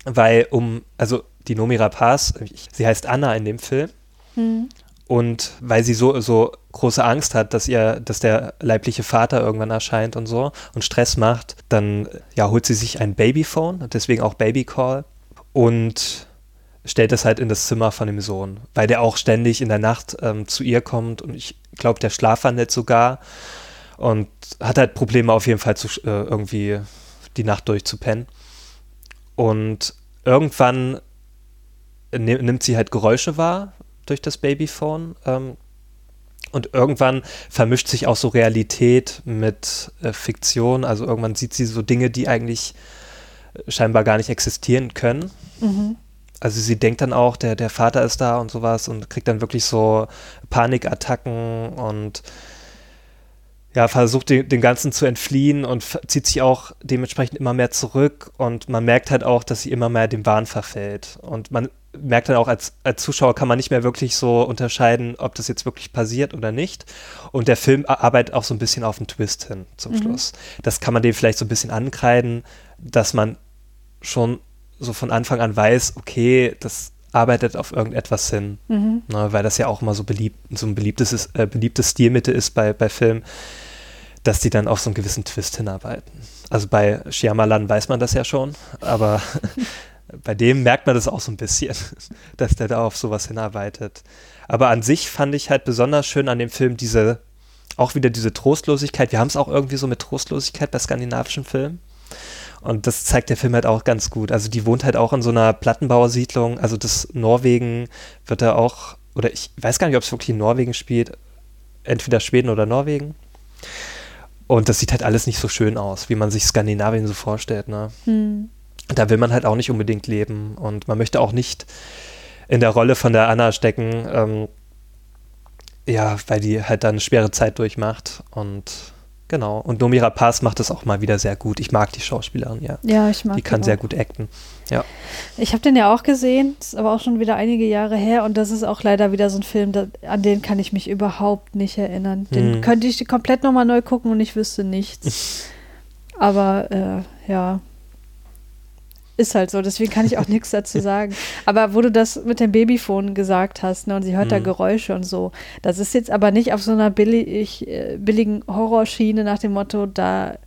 Weil um, also die Nomi Rapaz, sie heißt Anna in dem Film. Hm. Und weil sie so, so große Angst hat, dass ihr, dass der leibliche Vater irgendwann erscheint und so und Stress macht, dann ja, holt sie sich ein Babyphone, deswegen auch Babycall. Und stellt es halt in das Zimmer von dem Sohn, weil der auch ständig in der Nacht ähm, zu ihr kommt und ich glaube, der schlafwandelt sogar und hat halt Probleme auf jeden Fall zu, äh, irgendwie die Nacht durchzupennen. Und irgendwann nimmt sie halt Geräusche wahr durch das Babyphone ähm, und irgendwann vermischt sich auch so Realität mit äh, Fiktion. Also irgendwann sieht sie so Dinge, die eigentlich äh, scheinbar gar nicht existieren können. Mhm also sie denkt dann auch, der, der Vater ist da und sowas und kriegt dann wirklich so Panikattacken und ja, versucht den, den Ganzen zu entfliehen und zieht sich auch dementsprechend immer mehr zurück und man merkt halt auch, dass sie immer mehr dem Wahn verfällt. Und man merkt dann auch als, als Zuschauer kann man nicht mehr wirklich so unterscheiden, ob das jetzt wirklich passiert oder nicht. Und der Film arbeitet auch so ein bisschen auf den Twist hin zum mhm. Schluss. Das kann man dem vielleicht so ein bisschen ankreiden, dass man schon so von Anfang an weiß, okay, das arbeitet auf irgendetwas hin, mhm. ne, weil das ja auch immer so beliebt, so ein beliebtes, äh, beliebtes Stilmittel ist bei, bei Filmen, dass die dann auf so einen gewissen Twist hinarbeiten. Also bei Shyamalan weiß man das ja schon, aber bei dem merkt man das auch so ein bisschen, dass der da auf sowas hinarbeitet. Aber an sich fand ich halt besonders schön an dem Film diese, auch wieder diese Trostlosigkeit. Wir haben es auch irgendwie so mit Trostlosigkeit bei skandinavischen Filmen. Und das zeigt der Film halt auch ganz gut. Also die wohnt halt auch in so einer Plattenbauersiedlung. Also das Norwegen wird da auch, oder ich weiß gar nicht, ob es wirklich in Norwegen spielt. Entweder Schweden oder Norwegen. Und das sieht halt alles nicht so schön aus, wie man sich Skandinavien so vorstellt. Ne? Hm. Da will man halt auch nicht unbedingt leben. Und man möchte auch nicht in der Rolle von der Anna stecken. Ähm, ja, weil die halt dann eine schwere Zeit durchmacht. Und Genau. Und Nomira Paz macht das auch mal wieder sehr gut. Ich mag die Schauspielerin, ja. Ja, ich mag die. kann sehr gut acten. Ja. Ich habe den ja auch gesehen, ist aber auch schon wieder einige Jahre her und das ist auch leider wieder so ein Film, da, an den kann ich mich überhaupt nicht erinnern. Den hm. könnte ich komplett nochmal neu gucken und ich wüsste nichts. aber äh, ja, ist halt so, deswegen kann ich auch nichts dazu sagen. Aber wo du das mit dem Babyphone gesagt hast, ne, und sie hört mhm. da Geräusche und so, das ist jetzt aber nicht auf so einer billig, äh, billigen Horrorschiene nach dem Motto, da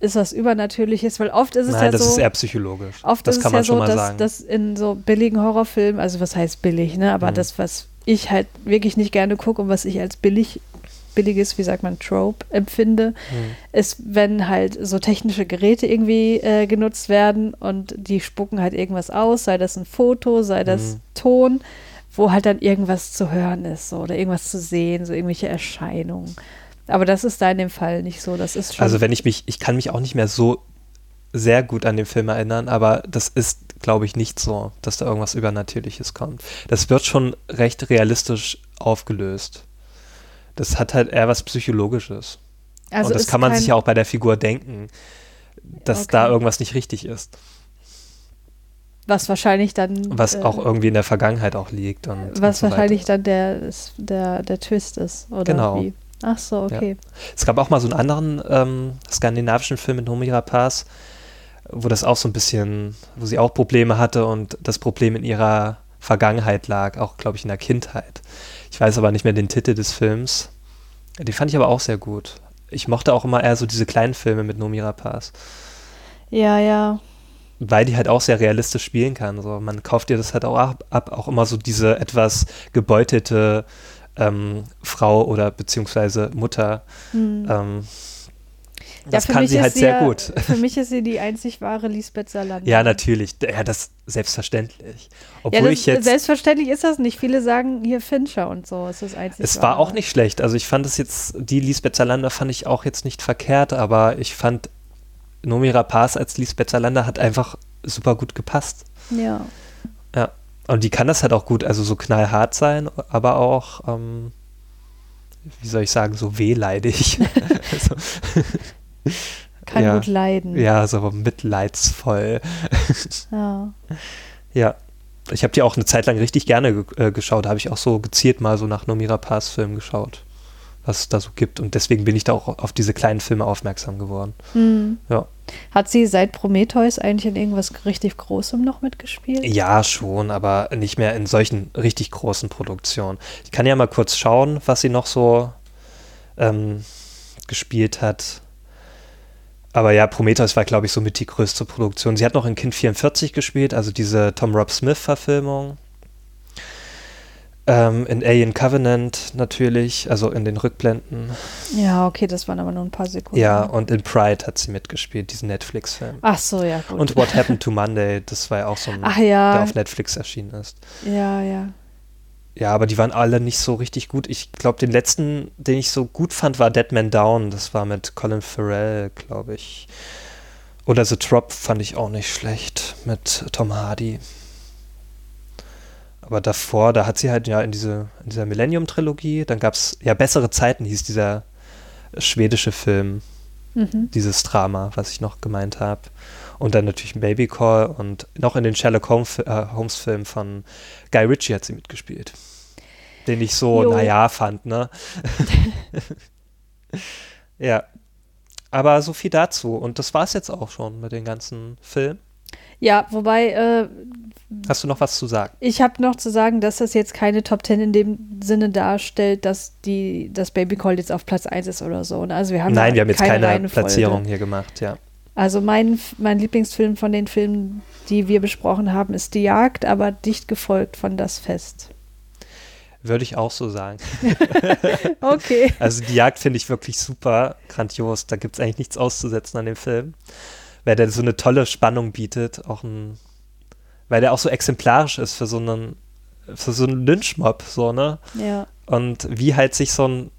ist was Übernatürliches, weil oft ist es Nein, ja das so. das ist eher psychologisch. Oft das ist kann es ja so, mal dass, sagen. dass in so billigen Horrorfilmen, also was heißt billig, ne? Aber mhm. das, was ich halt wirklich nicht gerne gucke und was ich als billig billiges, wie sagt man, Trope empfinde, mhm. ist, wenn halt so technische Geräte irgendwie äh, genutzt werden und die spucken halt irgendwas aus, sei das ein Foto, sei das mhm. Ton, wo halt dann irgendwas zu hören ist so, oder irgendwas zu sehen, so irgendwelche Erscheinungen. Aber das ist da in dem Fall nicht so. Das ist schon. Also wenn ich mich, ich kann mich auch nicht mehr so sehr gut an den Film erinnern, aber das ist, glaube ich, nicht so, dass da irgendwas Übernatürliches kommt. Das wird schon recht realistisch aufgelöst das hat halt eher was Psychologisches. Also Und das kann man sich ja auch bei der Figur denken, dass okay. da irgendwas nicht richtig ist. Was wahrscheinlich dann. Was äh, auch irgendwie in der Vergangenheit auch liegt. Und, was und so wahrscheinlich dann der, der, der Twist ist, oder genau. wie? Ach so, okay. Ja. Es gab auch mal so einen anderen ähm, skandinavischen Film mit Noomi Rapace, wo das auch so ein bisschen, wo sie auch Probleme hatte und das Problem in ihrer Vergangenheit lag, auch glaube ich in der Kindheit. Ich weiß aber nicht mehr den Titel des Films. Den fand ich aber auch sehr gut. Ich mochte auch immer eher so diese kleinen Filme mit Noomi Rapace. Ja, ja. Weil die halt auch sehr realistisch spielen kann. So, man kauft dir das halt auch ab, ab auch immer so diese etwas gebeutelte ähm, Frau oder beziehungsweise Mutter. Hm. Ähm, das ja, kann sie halt sehr ja, gut. Für mich ist sie die einzig wahre Lisbeth Salander. Ja, natürlich. Ja, das selbstverständlich. Obwohl ja, das, ich jetzt. Selbstverständlich ist das nicht. Viele sagen hier Fincher und so. Ist das einzig es war auch nicht schlecht. Also ich fand es jetzt, die Lisbeth Salander fand ich auch jetzt nicht verkehrt, aber ich fand Nomi Rapaz als Lisbeth Salander hat einfach super gut gepasst. Ja. Ja. Und die kann das halt auch gut, also so knallhart sein, aber auch, ähm, wie soll ich sagen, so wehleidig. also, kann ja, gut leiden. Ja, so mitleidsvoll. ja. Ja. Ich habe die auch eine Zeit lang richtig gerne ge äh, geschaut. Da habe ich auch so gezielt mal so nach Nomira Pass Filmen geschaut, was es da so gibt. Und deswegen bin ich da auch auf diese kleinen Filme aufmerksam geworden. Mhm. Ja. Hat sie seit Prometheus eigentlich in irgendwas richtig Großem noch mitgespielt? Ja, schon, aber nicht mehr in solchen richtig großen Produktionen. Ich kann ja mal kurz schauen, was sie noch so ähm, gespielt hat. Aber ja, Prometheus war, glaube ich, somit die größte Produktion. Sie hat noch in Kind 44 gespielt, also diese Tom Rob Smith-Verfilmung. Ähm, in Alien Covenant natürlich, also in den Rückblenden. Ja, okay, das waren aber nur ein paar Sekunden. Ja, und in Pride hat sie mitgespielt, diesen Netflix-Film. Ach so, ja, gut. Und What Happened to Monday, das war ja auch so ein, Ach, ja. der auf Netflix erschienen ist. Ja, ja. Ja, aber die waren alle nicht so richtig gut. Ich glaube, den letzten, den ich so gut fand, war Dead Man Down. Das war mit Colin Farrell, glaube ich. Oder The Drop fand ich auch nicht schlecht mit Tom Hardy. Aber davor, da hat sie halt ja in, diese, in dieser Millennium-Trilogie, dann gab es ja bessere Zeiten, hieß dieser schwedische Film, mhm. dieses Drama, was ich noch gemeint habe. Und dann natürlich Baby Call und noch in den Sherlock Holmes, äh, Holmes Film von Guy Ritchie hat sie mitgespielt. Den ich so, jo. naja, fand, ne? ja. Aber so viel dazu. Und das war es jetzt auch schon mit den ganzen Filmen. Ja, wobei. Äh, Hast du noch was zu sagen? Ich habe noch zu sagen, dass das jetzt keine Top Ten in dem Sinne darstellt, dass die das Baby Call jetzt auf Platz 1 ist oder so. Ne? Also wir haben Nein, wir haben jetzt keine, keine Platzierung hier gemacht, ja. Also mein, mein Lieblingsfilm von den Filmen, die wir besprochen haben, ist Die Jagd, aber dicht gefolgt von Das Fest. Würde ich auch so sagen. okay. Also die Jagd finde ich wirklich super, grandios. Da gibt es eigentlich nichts auszusetzen an dem Film. Weil der so eine tolle Spannung bietet, auch ein, weil der auch so exemplarisch ist für so einen, für so einen Lynchmob, so, ne? Ja. Und wie halt sich so ein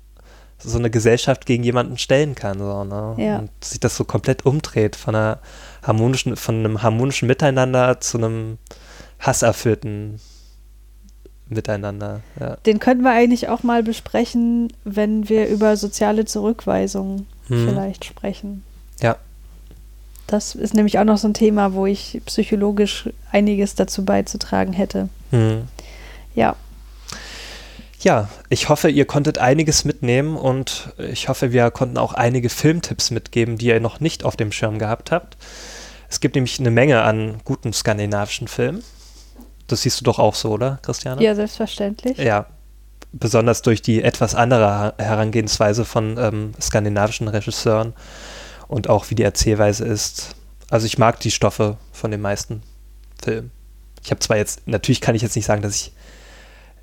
so eine Gesellschaft gegen jemanden stellen kann. So, ne? ja. Und sich das so komplett umdreht von einer harmonischen, von einem harmonischen Miteinander zu einem hasserfüllten Miteinander. Ja. Den könnten wir eigentlich auch mal besprechen, wenn wir über soziale Zurückweisung hm. vielleicht sprechen. Ja. Das ist nämlich auch noch so ein Thema, wo ich psychologisch einiges dazu beizutragen hätte. Hm. Ja. Ja, ich hoffe, ihr konntet einiges mitnehmen und ich hoffe, wir konnten auch einige Filmtipps mitgeben, die ihr noch nicht auf dem Schirm gehabt habt. Es gibt nämlich eine Menge an guten skandinavischen Filmen. Das siehst du doch auch so, oder, Christiane? Ja, selbstverständlich. Ja, besonders durch die etwas andere Herangehensweise von ähm, skandinavischen Regisseuren und auch wie die Erzählweise ist. Also ich mag die Stoffe von den meisten Filmen. Ich habe zwar jetzt, natürlich kann ich jetzt nicht sagen, dass ich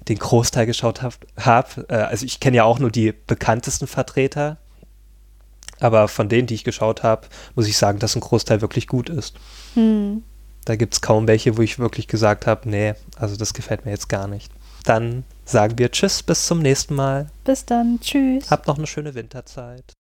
den Großteil geschaut habe. Hab. Äh, also ich kenne ja auch nur die bekanntesten Vertreter. Aber von denen, die ich geschaut habe, muss ich sagen, dass ein Großteil wirklich gut ist. Hm. Da gibt es kaum welche, wo ich wirklich gesagt habe, nee, also das gefällt mir jetzt gar nicht. Dann sagen wir Tschüss, bis zum nächsten Mal. Bis dann, tschüss. Habt noch eine schöne Winterzeit.